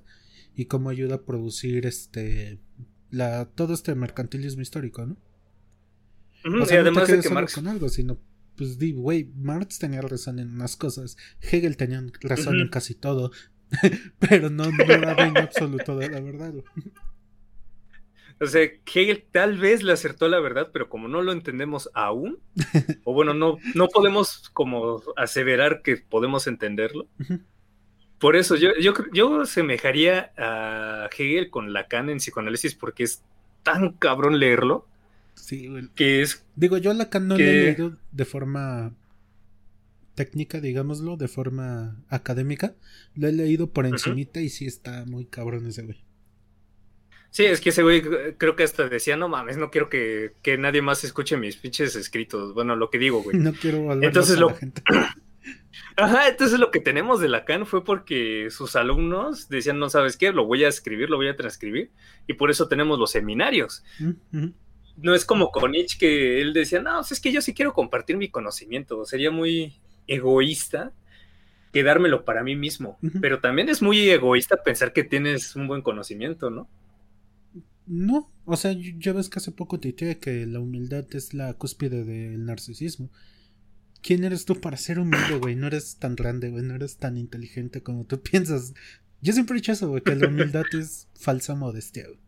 y cómo ayuda a producir este la todo este mercantilismo histórico, ¿no? o sea, además de que Marx con algo, sino pues di, güey, Marx tenía razón en unas cosas, Hegel tenía razón en casi todo, pero no, no era en absoluto de la verdad. O sea, Hegel tal vez le acertó la verdad, pero como no lo entendemos aún, o bueno, no, no podemos como aseverar que podemos entenderlo. Por eso yo, yo, yo semejaría a Hegel con Lacan en psicoanálisis porque es tan cabrón leerlo. Sí, Que es. Digo, yo a Lacan no lo he leído de forma técnica, digámoslo, de forma académica. Lo he leído por encimita y sí está muy cabrón ese güey. Sí, es que ese güey creo que hasta decía, no mames, no quiero que, nadie más escuche mis pinches escritos. Bueno, lo que digo, güey. No quiero hablar entonces lo... la gente. Ajá, entonces lo que tenemos de Lacan fue porque sus alumnos decían, no sabes qué, lo voy a escribir, lo voy a transcribir, y por eso tenemos los seminarios. No es como con Nietzsche que él decía, no, es que yo sí quiero compartir mi conocimiento, sería muy egoísta quedármelo para mí mismo, pero también es muy egoísta pensar que tienes un buen conocimiento, ¿no? No, o sea, ya ves que hace poco te dije que la humildad es la cúspide del narcisismo. ¿Quién eres tú para ser humilde, güey? No eres tan grande, güey, no eres tan inteligente como tú piensas. Yo siempre he dicho eso, güey, que la humildad es falsa modestia, güey.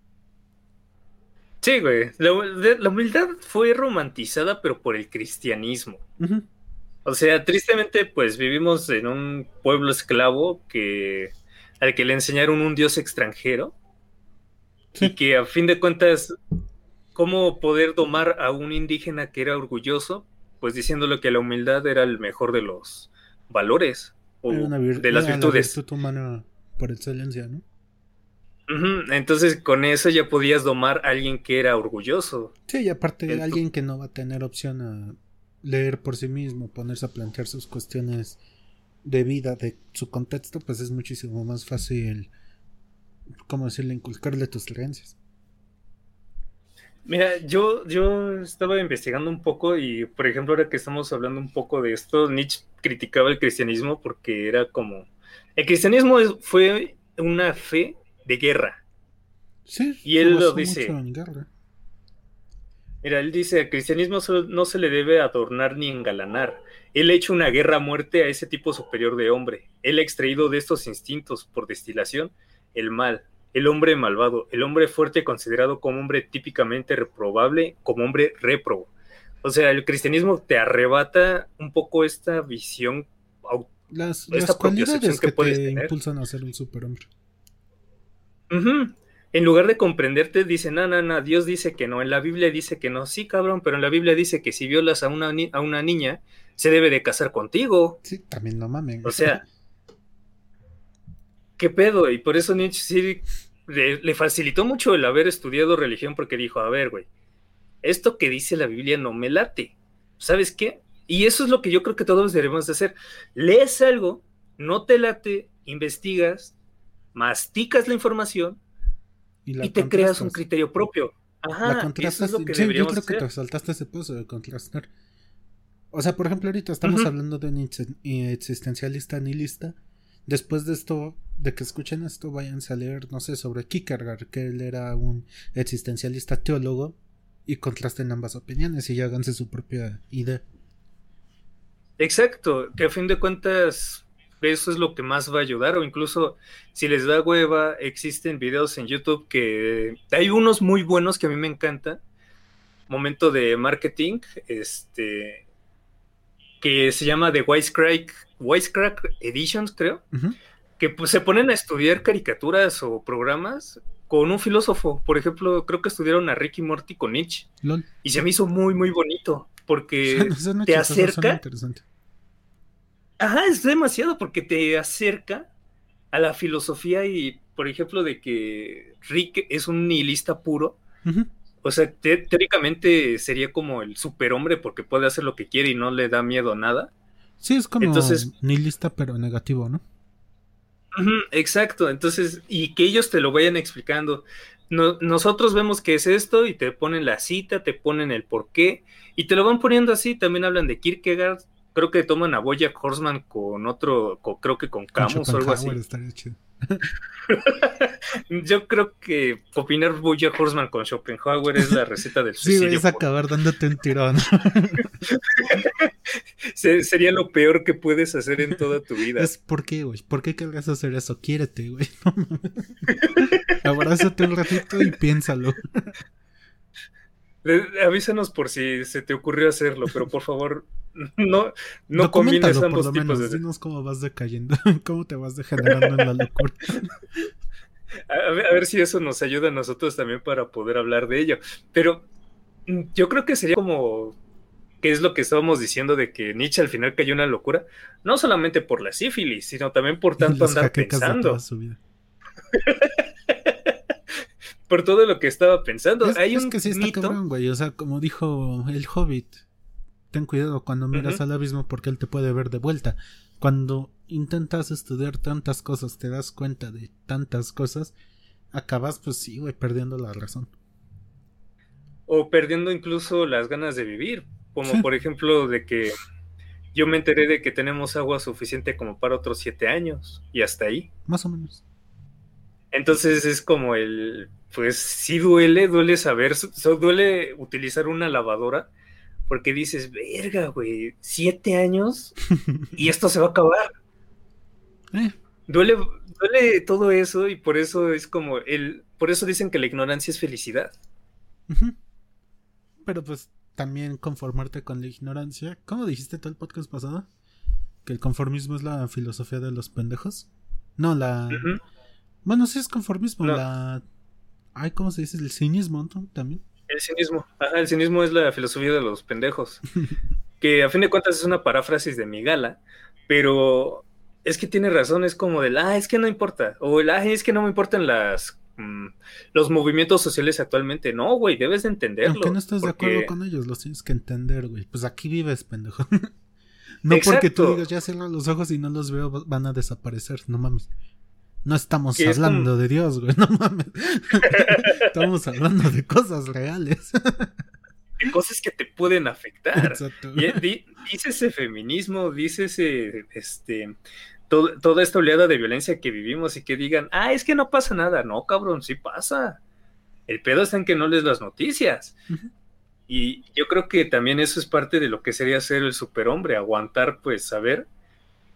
Sí, güey. La, humildad fue romantizada, pero por el cristianismo. O sea, tristemente, pues vivimos en un pueblo esclavo que al que le enseñaron un dios extranjero y que a fin de cuentas, ¿cómo poder domar a un indígena que era orgulloso? Pues diciéndole que la humildad era el mejor de los valores o de las virtudes. La virtud humana por excelencia, ¿no? Entonces con eso ya podías domar a alguien que era orgulloso. Sí, y aparte alguien que no va a tener opción a leer por sí mismo, ponerse a plantear sus cuestiones de vida, de su contexto, pues es muchísimo más fácil ¿cómo decirle? Inculcarle tus creencias. Mira, yo, yo estaba investigando un poco y, por ejemplo, ahora que estamos hablando un poco de esto, Nietzsche criticaba el cristianismo porque era como... El cristianismo fue una fe de guerra. Sí. Y él lo dice... Mira, él dice, el cristianismo no se le debe adornar ni engalanar. Él ha hecho una guerra a muerte a ese tipo superior de hombre. Él ha extraído de estos instintos por destilación el mal, el hombre malvado, el hombre fuerte considerado como hombre típicamente reprobable, como hombre réprobo. O sea, el cristianismo te arrebata un poco esta visión, las, esta cualidades que, te impulsan a ser un superhombre. En lugar de comprenderte, dice, no, no, no, Dios dice que no, en la Biblia dice que no, sí, cabrón, pero en la Biblia dice que si violas a una, a una niña, se debe de casar contigo. Sí, también no mamen. O sea, ¿qué pedo? Y por eso Nietzsche sí le, facilitó mucho el haber estudiado religión porque dijo, a ver, güey, esto que dice la Biblia no me late. ¿Sabes qué? Y eso es lo que yo creo que todos debemos de hacer. Lees algo, no te late, investigas, masticas la información y, te creas un criterio propio. Ajá, la contrastas. yo creo que te saltaste ese paso de contrastar. O sea, por ejemplo, ahorita estamos hablando de un existencialista nihilista. Después de esto, de que escuchen esto, vayan a leer, no sé, sobre Kierkegaard, que él era un existencialista teólogo, y contrasten ambas opiniones y háganse su propia idea. Exacto, que a fin de cuentas eso es lo que más va a ayudar, o incluso si les da hueva, existen videos en YouTube que hay unos muy buenos que a mí me encantan. Momento de marketing, este que se llama The Wisecrack, Wisecrack Editions, creo que pues, se ponen a estudiar caricaturas o programas con un filósofo. Por ejemplo, creo que estudiaron a Ricky Morty con Nietzsche. Y se me hizo muy, muy bonito. porque te acerca. Ajá, es demasiado porque te acerca a la filosofía y, por ejemplo, de que Rick es un nihilista puro. O sea, teóricamente sería como el superhombre porque puede hacer lo que quiere y no le da miedo a nada. Sí, es como Entonces, nihilista pero negativo, ¿no? exacto, entonces, y que ellos te lo vayan explicando. nosotros vemos que es esto y te ponen la cita, te ponen el por qué y te lo van poniendo así. También hablan de Kierkegaard, creo que toman a Boya Horseman con otro, creo que con Camus o algo así. Yo creo que opinar Boya Horseman con Schopenhauer es la receta del suicidio. Sí, es acabar dándote un tirón. Sería lo peor que puedes hacer en toda tu vida. Es ¿por qué, güey? ¿Por qué querrías hacer eso? Quiérete, güey. Abrázate un ratito y piénsalo. Avísanos por si se te ocurrió hacerlo, pero por favor, no, no combines ambos por lo tipos menos. Dinos cómo vas decayendo, cómo te vas degenerando en la locura. A ver, a ver, si eso nos ayuda a nosotros también para poder hablar de ello. Pero mm, yo creo que sería como que es lo que estábamos diciendo de que Nietzsche al final cayó en una locura, no solamente por la sífilis, sino también por tanto andar pensando. Por todo lo que estaba pensando. Hay un que sí está cabrón, güey. O sea, como dijo el Hobbit, ten cuidado cuando miras al abismo porque él te puede ver de vuelta. Cuando intentas estudiar tantas cosas, te das cuenta de tantas cosas, acabas, pues sí, güey, perdiendo la razón. O perdiendo incluso las ganas de vivir. Como por ejemplo, de que yo me enteré de que tenemos agua suficiente como para otros siete años. Y hasta ahí. Más o menos. Entonces es como el pues sí duele, duele saber, duele utilizar una lavadora, porque dices, verga, güey, siete años y esto se va a acabar. Eh. Duele, duele todo eso y por eso es como el, por eso dicen que la ignorancia es felicidad. Pero pues también conformarte con la ignorancia. ¿Cómo dijiste todo el podcast pasado? Que el conformismo es la filosofía de los pendejos. No, la... Bueno, sí es conformismo, la Ay, ¿cómo se dice? El cinismo también. El cinismo. Ajá, el cinismo es la filosofía de los pendejos. que a fin de cuentas es una paráfrasis de Migala, pero es que tiene razón, es como del, ah, es que no importa, o el, ah, es que no me importan las mm, los movimientos sociales actualmente. No, güey, debes de entenderlo. Aunque no estás de acuerdo con ellos, los tienes que entender, güey. Pues aquí vives, pendejo. no porque tú digas, ya cierro los ojos y no los veo, van a desaparecer, no mames. No estamos hablando de Dios, güey, no mames. estamos hablando de cosas reales. de cosas que te pueden afectar. Exacto. Y, dice ese feminismo, dice ese, este, toda esta oleada de violencia que vivimos y que digan, ah, es que no pasa nada. No, cabrón, sí pasa. El pedo está en que no lees las noticias. Y yo creo que también eso es parte de lo que sería ser el superhombre, aguantar, pues, saber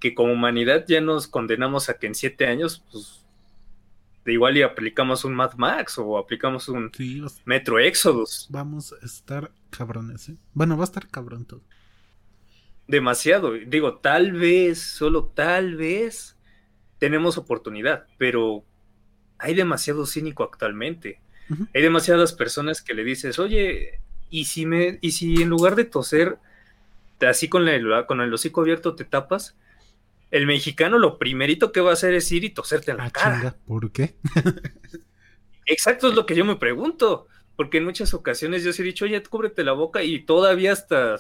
que como humanidad ya nos condenamos a que en siete años, pues, de igual y aplicamos un Mad Max o aplicamos un Metro Exodus. Vamos a estar cabrones, ¿eh? Bueno, va a estar cabrón todo. Demasiado. Digo, tal vez, solo tal vez, tenemos oportunidad, pero hay demasiado cínico actualmente. Hay demasiadas personas que le dices, oye, ¿y si, me, y si en lugar de toser, así con el, con el hocico abierto te tapas? El mexicano lo primerito que va a hacer es ir y toserte en la ah, cara. ¿Por qué? Exacto, es lo que yo me pregunto. Porque en muchas ocasiones yo sí he dicho, oye, cúbrete la boca y todavía hasta,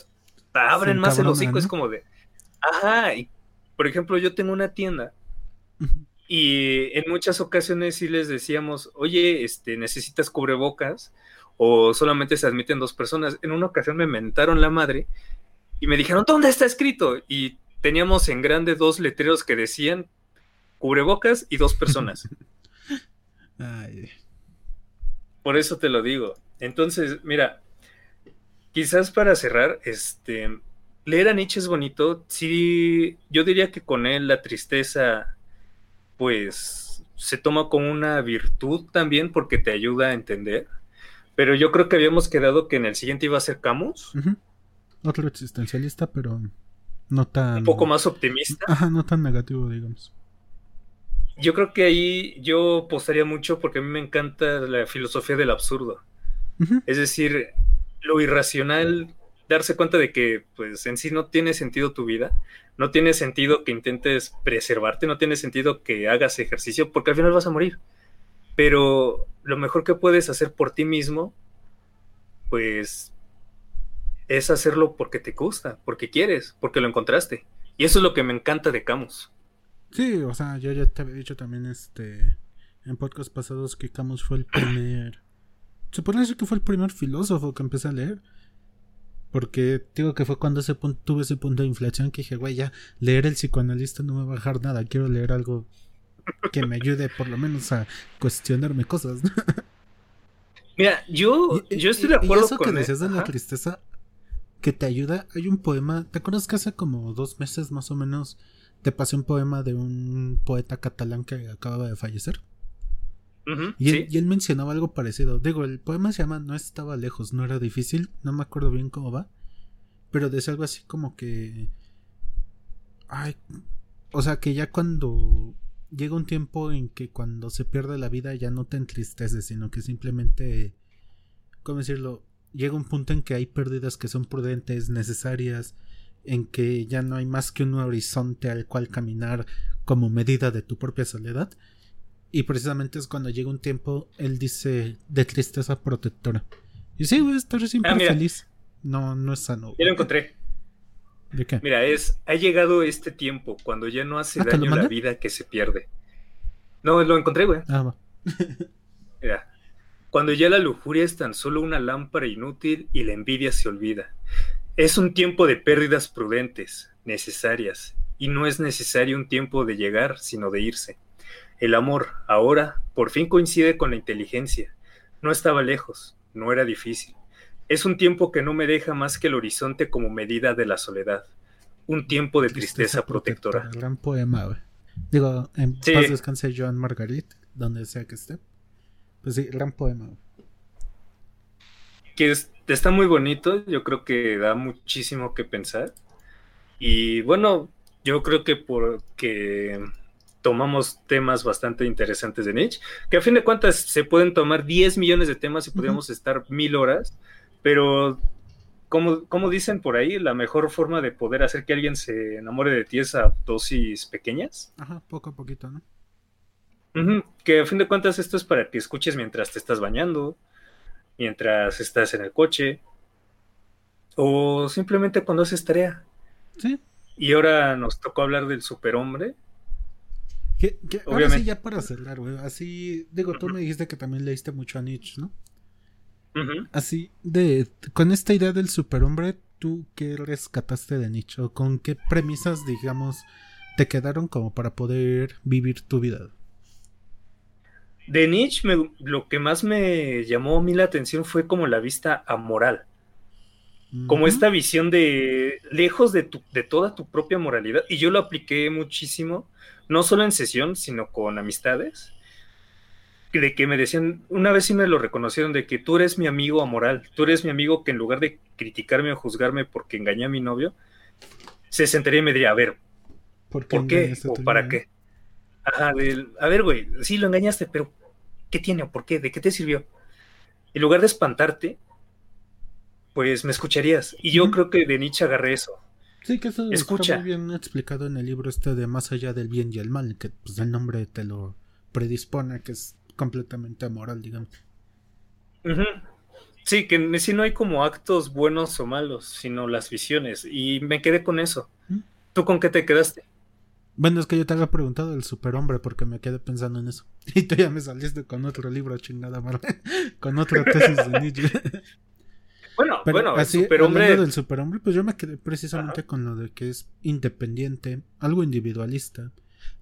abren más el hocico. Es como de, ajá. Y, por ejemplo, yo tengo una tienda y en muchas ocasiones sí les decíamos, oye, este, necesitas cubrebocas o solamente se admiten dos personas. En una ocasión me mentaron la madre y me dijeron, ¿dónde está escrito? Y teníamos en grande dos letreros que decían cubrebocas y dos personas. Por eso te lo digo. Entonces, mira, quizás para cerrar, este, leer a Nietzsche es bonito. Sí, yo diría que con él la tristeza, pues, se toma como una virtud también porque te ayuda a entender. Pero yo creo que habíamos quedado que en el siguiente iba a ser Camus. Otro existencialista, pero no tan... Un poco más optimista. Ajá, no tan negativo, digamos. Yo creo que ahí yo postaría mucho porque a mí me encanta la filosofía del absurdo. Es decir, lo irracional darse cuenta de que pues en sí no tiene sentido tu vida, no tiene sentido que intentes preservarte, no tiene sentido que hagas ejercicio porque al final vas a morir. Pero lo mejor que puedes hacer por ti mismo, pues es hacerlo porque te gusta, porque quieres, porque lo encontraste. Y eso es lo que me encanta de Camus. Sí, o sea, yo ya te había dicho también este en podcast pasados que Camus fue el primer se puede decir que fue el primer filósofo que empecé a leer. Porque digo que fue cuando ese punto, tuve ese punto de inflexión que dije, güey, ya leer el psicoanalista no me va a bajar nada, quiero leer algo que me ayude por lo menos a cuestionarme cosas. Mira, yo, yo estoy de acuerdo y eso que decías de la tristeza que te ayuda, hay un poema, ¿te acuerdas que hace como dos meses más o menos te pasé un poema de un poeta catalán que acababa de fallecer? y, él, mencionaba algo parecido. Digo, el poema se llama No estaba lejos, no era difícil. No me acuerdo bien cómo va. Pero decía algo así como que. Ay. O sea, que ya cuando. Llega un tiempo en que cuando se pierde la vida ya no te entristeces, sino que simplemente. ¿Cómo decirlo? Llega un punto en que hay pérdidas que son prudentes, necesarias, en que ya no hay más que un horizonte al cual caminar como medida de tu propia soledad y precisamente es cuando llega un tiempo, él dice de tristeza protectora. Y sí, güey, estar siempre ah, feliz. No, no es sano. Ya lo encontré. ¿De qué? Mira, es, ha llegado este tiempo cuando ya no hace ah, daño la vida que se pierde. No, lo encontré, güey. Ah, va. Mira, cuando ya la lujuria es tan solo una lámpara inútil y la envidia se olvida. Es un tiempo de pérdidas prudentes, necesarias, y no es necesario un tiempo de llegar, sino de irse. El amor, ahora, por fin coincide con la inteligencia. No estaba lejos, no era difícil. Es un tiempo que no me deja más que el horizonte como medida de la soledad. Un tiempo de tristeza, protectora. Gran poema, güey. Digo, en paz descanse Joan Margarit, donde sea que esté. Pues sí, gran poema. Que está muy bonito, yo creo que da muchísimo que pensar. Y bueno, yo creo que porque tomamos temas bastante interesantes de Nietzsche, que a fin de cuentas se pueden tomar 10 millones de temas y podríamos estar mil horas, pero como, como dicen por ahí, la mejor forma de poder hacer que alguien se enamore de ti es a dosis pequeñas. Ajá, poco a poquito, ¿no? Que a fin de cuentas esto es para que escuches mientras te estás bañando, mientras estás en el coche, o simplemente cuando haces tarea. Sí. Y ahora nos tocó hablar del superhombre, ahora sí, ya para cerrar, güey. Así, digo, tú me dijiste que también leíste mucho a Nietzsche, ¿no? Así, de, con esta idea del superhombre, ¿tú qué rescataste de Nietzsche? ¿O con qué premisas, digamos, te quedaron como para poder vivir tu vida? De Nietzsche, lo que más me llamó a mí la atención fue como la vista amoral. Como esta visión de lejos de, tu, de toda tu propia moralidad. Y yo lo apliqué muchísimo no solo en sesión, sino con amistades, de que me decían, una vez sí me lo reconocieron, de que tú eres mi amigo amoral, tú eres mi amigo que en lugar de criticarme o juzgarme porque engañé a mi novio, se sentaría y me diría, a ver, ¿por, qué? ¿O para qué? Ajá, a ver, güey, sí lo engañaste, pero ¿qué tiene o por qué? ¿De qué te sirvió? En lugar de espantarte, pues me escucharías. Y yo creo que de Nietzsche agarré eso. Sí, que eso Escucha. está muy bien explicado en el libro este de Más allá del bien y el mal, que pues el nombre te lo predispone, que es completamente amoral, digamos. Sí, que si no hay como actos buenos o malos, sino las visiones. Y me quedé con eso. ¿Mm? ¿Tú con qué te quedaste? Bueno, es que yo te había preguntado el superhombre porque me quedé pensando en eso. Y tú ya me saliste con otro libro, chingada madre. con otra tesis de Nietzsche. Bueno, bueno, el superhombre. del superhombre, pues yo me quedé precisamente con lo de que es independiente, algo individualista,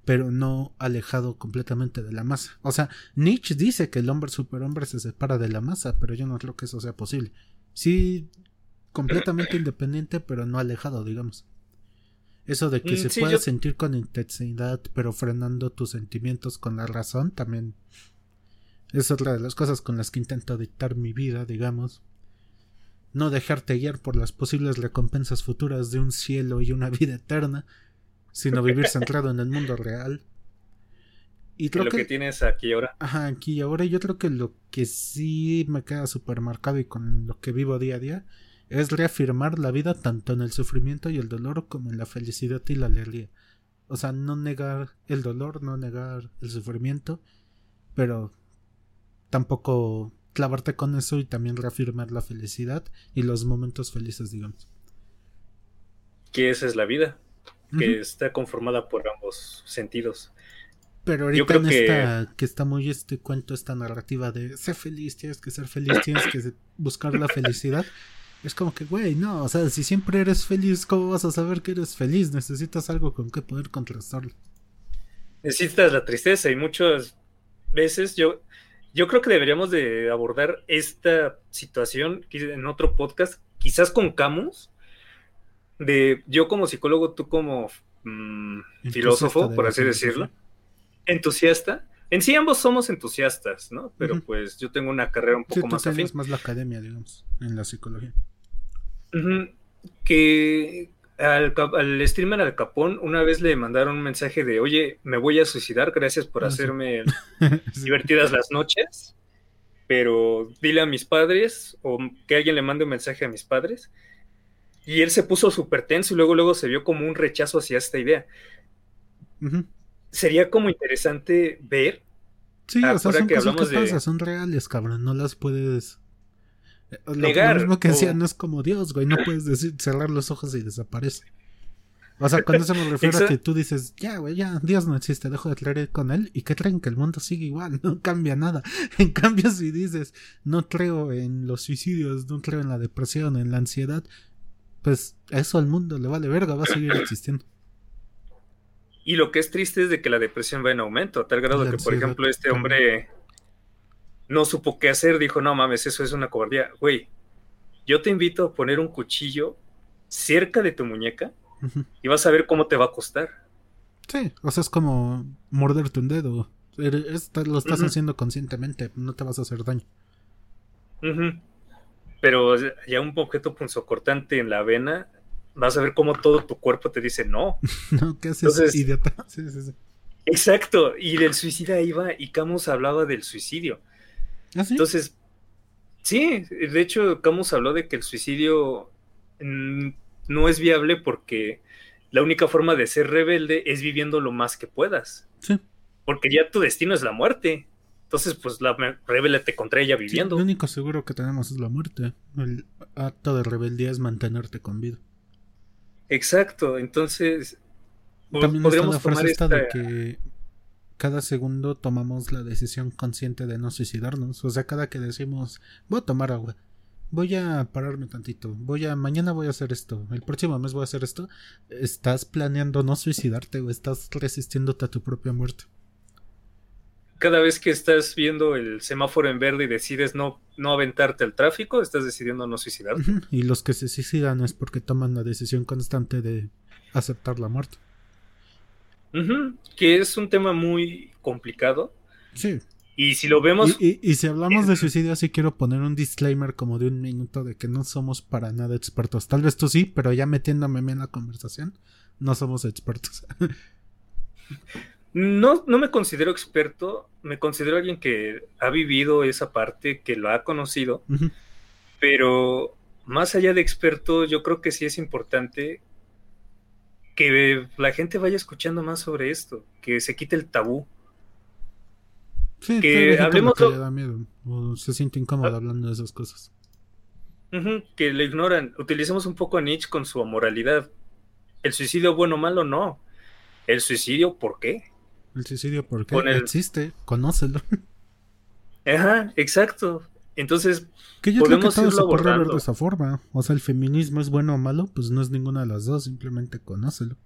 pero no alejado completamente de la masa. O sea, Nietzsche dice que el hombre superhombre se separa de la masa, pero yo no creo que eso sea posible. Sí, completamente independiente, pero no alejado, digamos. Eso de que mm, se puede sentir con intensidad, pero frenando tus sentimientos con la razón, también es otra de las cosas con las que intento dictar mi vida, digamos no dejarte guiar por las posibles recompensas futuras de un cielo y una vida eterna, sino vivir centrado en el mundo real. Y creo lo que, tienes aquí ahora. Ajá, aquí ahora. Yo creo que lo que sí me queda súper marcado y con lo que vivo día a día es reafirmar la vida tanto en el sufrimiento y el dolor como en la felicidad y la alegría. O sea, no negar el dolor, no negar el sufrimiento, pero tampoco clavarte con eso y también reafirmar la felicidad y los momentos felices, digamos. Que esa es la vida, que está conformada por ambos sentidos. Pero ahorita en esta, que... está muy este cuento, esta narrativa de ser feliz, tienes que ser feliz, tienes que buscar la felicidad. Es como que, güey, no, o sea, si siempre eres feliz, ¿cómo vas a saber que eres feliz? Necesitas algo con que poder contrastarlo. Necesitas la tristeza y muchas veces yo, yo creo que deberíamos de abordar esta situación en otro podcast, quizás con Camus, de yo como psicólogo, tú como mm, filósofo, por así decirlo, entusiasta. En sí ambos somos entusiastas, ¿no? Pero pues yo tengo una carrera un poco más afín. más la academia, digamos, en la psicología que al, streamer Al Capón una vez le mandaron un mensaje de, oye, me voy a suicidar, gracias por ah, hacerme divertidas las noches, pero dile a mis padres o que alguien le mande un mensaje a mis padres. Y él se puso súper tenso y luego, luego se vio como un rechazo hacia esta idea. Sería como interesante ver. Sí, o sea, son cosas que son reales, cabrón, no las puedes lo, mismo que decía, no es como Dios, güey. No puedes decir cerrar los ojos y desaparece. O sea, cuando se me refiere a que tú dices, ya, güey, ya, Dios no existe, dejo de creer con él y que creen que el mundo sigue igual, no cambia nada. En cambio, si dices, no creo en los suicidios, no creo en la depresión, en la ansiedad, pues eso al mundo le vale verga, va a seguir existiendo. Y lo que es triste es de que la depresión va en aumento, a tal grado que, por ejemplo, este hombre no supo qué hacer, dijo, no mames, eso es una cobardía. Güey, yo te invito a poner un cuchillo cerca de tu muñeca y vas a ver cómo te va a costar. Sí, o sea, es como morderte un dedo. lo estás haciendo conscientemente, no te vas a hacer daño. Pero ya un objeto punzocortante en la vena, vas a ver cómo todo tu cuerpo te dice no. no, ¿qué haces, idiota? Sí, sí, sí. Exacto, y del suicida iba, y Camus hablaba del suicidio. ¿Ah, Entonces, sí, de hecho, Camus habló de que el suicidio mm, no es viable porque la única forma de ser rebelde es viviendo lo más que puedas. Sí. Porque ya tu destino es la muerte. Entonces, pues la te contra ella viviendo. lo único seguro que tenemos es la muerte. El acto de rebeldía es mantenerte con vida. Exacto. Entonces, También podríamos está la frase esta de que cada segundo tomamos la decisión consciente de no suicidarnos. O sea, cada que decimos, voy a tomar agua, voy a pararme tantito, voy a, mañana voy a hacer esto, el próximo mes voy a hacer esto, estás planeando no suicidarte o estás resistiéndote a tu propia muerte. Cada vez que estás viendo el semáforo en verde y decides no, no aventarte al tráfico, estás decidiendo no suicidarte. Y los que se suicidan es porque toman la decisión constante de aceptar la muerte que es un tema muy complicado. Sí. Y si lo vemos... Y, si hablamos de suicidio, sí quiero poner un disclaimer como de un minuto de que no somos para nada expertos. Tal vez tú sí, pero ya metiéndome en la conversación, no somos expertos. no, no me considero experto, me considero alguien que ha vivido esa parte, que lo ha conocido, pero más allá de experto, yo creo que sí es importante que la gente vaya escuchando más sobre esto, que se quite el tabú. Sí, que hablemos que le da miedo o se siente incómodo ah. hablando de esas cosas. que le ignoran. Utilicemos un poco a Nietzsche con su amoralidad. El suicidio bueno o malo no. El suicidio ¿por qué? El suicidio ¿por qué? Existe, conócelo. Ajá, exacto. Entonces, que yo creo que todo se puede ver de esa forma. O sea, el feminismo es bueno o malo, pues no es ninguna de las dos, simplemente conócelo.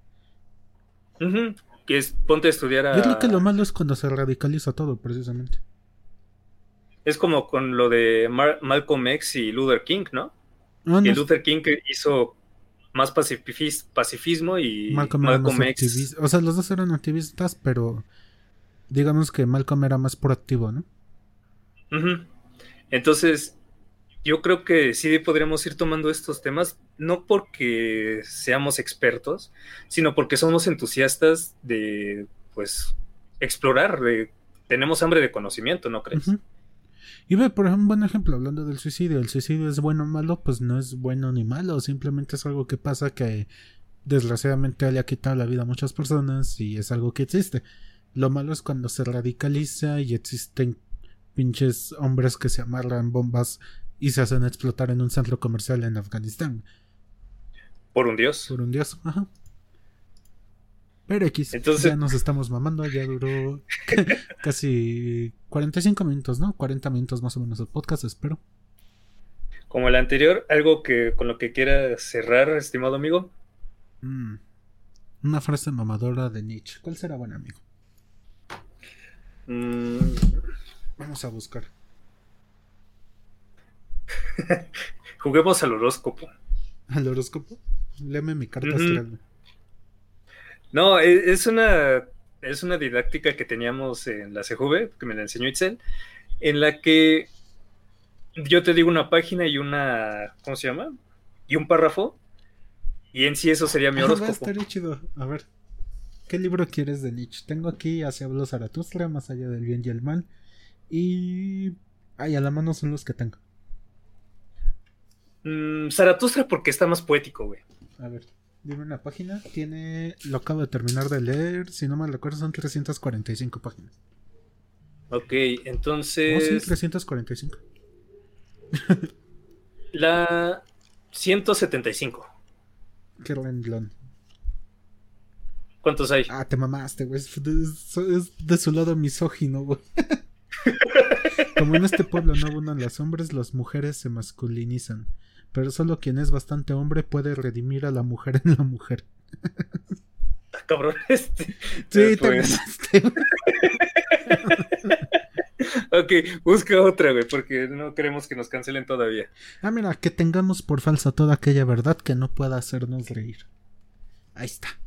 Que es, ponte a estudiar a... Yo creo que lo malo es cuando se radicaliza todo, precisamente. Es como con lo de Malcolm X y Luther King, ¿no? Ah, que Luther King hizo más pacifismo y Malcolm, X... O sea, los dos eran activistas, pero digamos que Malcolm era más proactivo, ¿no? Entonces, yo creo que sí podríamos ir tomando estos temas, no porque seamos expertos, sino porque somos entusiastas de, pues, explorar, de, tenemos hambre de conocimiento, ¿no crees? Y ve, por ejemplo, un buen ejemplo, hablando del suicidio. El suicidio es bueno o malo, pues no es bueno ni malo, simplemente es algo que pasa que desgraciadamente le ha quitado la vida a muchas personas y es algo que existe. Lo malo es cuando se radicaliza y existen pinches hombres que se amarran bombas y se hacen explotar en un centro comercial en Afganistán. Por un dios. Por un dios, ajá. Pero X, Entonces... ya nos estamos mamando, ya duró casi 45 minutos, ¿no? 40 minutos más o menos el podcast, espero. Como el anterior, algo que con lo que quiera cerrar, estimado amigo. Mm, una frase mamadora de Nietzsche. ¿Cuál será buen amigo? Mm. Vamos a buscar. Juguemos al horóscopo. ¿Al horóscopo? Léeme mi carta astral. No, e, es una, es una didáctica que teníamos en la CJV, que me la enseñó Itzel, en la que yo te digo una página y una, ¿cómo se llama? Y un párrafo. Y en sí eso sería mi horóscopo. Ah, chido. A ver, ¿qué libro quieres de Nietzsche? Tengo aquí Hacia habló Zaratustra, Más allá del bien y el mal. Y... Ay, a la mano son los que tengo. Mm, Zaratustra porque está más poético, güey. A ver, dime una página. Tiene. Lo acabo de terminar de leer. Si no me recuerdo, son 345 páginas. Ok, entonces. Oh, sí, 345. La 175. Qué renglón. ¿Cuántos hay? Ah, te mamaste, güey. Es de, su lado misógino, güey. Como en este pueblo no abundan las hombres, las mujeres se masculinizan. Pero solo quien es bastante hombre puede redimir a la mujer en la mujer. Ah, cabrón, este. Sí, te pues. ok, busca otra, güey, porque no queremos que nos cancelen todavía. Ah, mira, que tengamos por falsa toda aquella verdad que no pueda hacernos reír. Ahí está.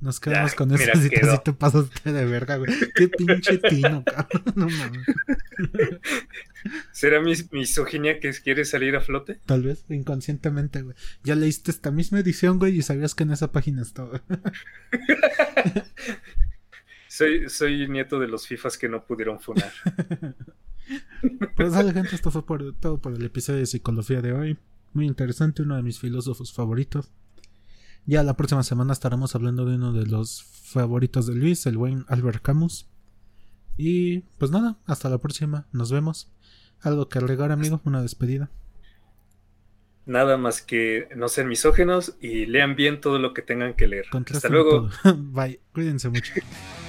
Nos quedamos con esa si te pasaste de verga, güey. Qué pinche tino, cabrón. No mames. ¿Será mi misoginia que quiere salir a flote? Tal vez, inconscientemente, güey. Ya leíste esta misma edición, güey, y sabías que en esa página estaba. soy, soy nieto de los FIFAs que no pudieron funar. pues gente, esto fue por, todo por el episodio de psicología de hoy. Muy interesante, uno de mis filósofos favoritos. Ya la próxima semana estaremos hablando de uno de los favoritos de Luis, el buen Albert Camus. Y pues nada, hasta la próxima, nos vemos. ¿Algo que agregar, amigo? ¿Una despedida? Nada más que no ser misógenos y lean bien todo lo que tengan que leer. Hasta luego. Bye, cuídense mucho.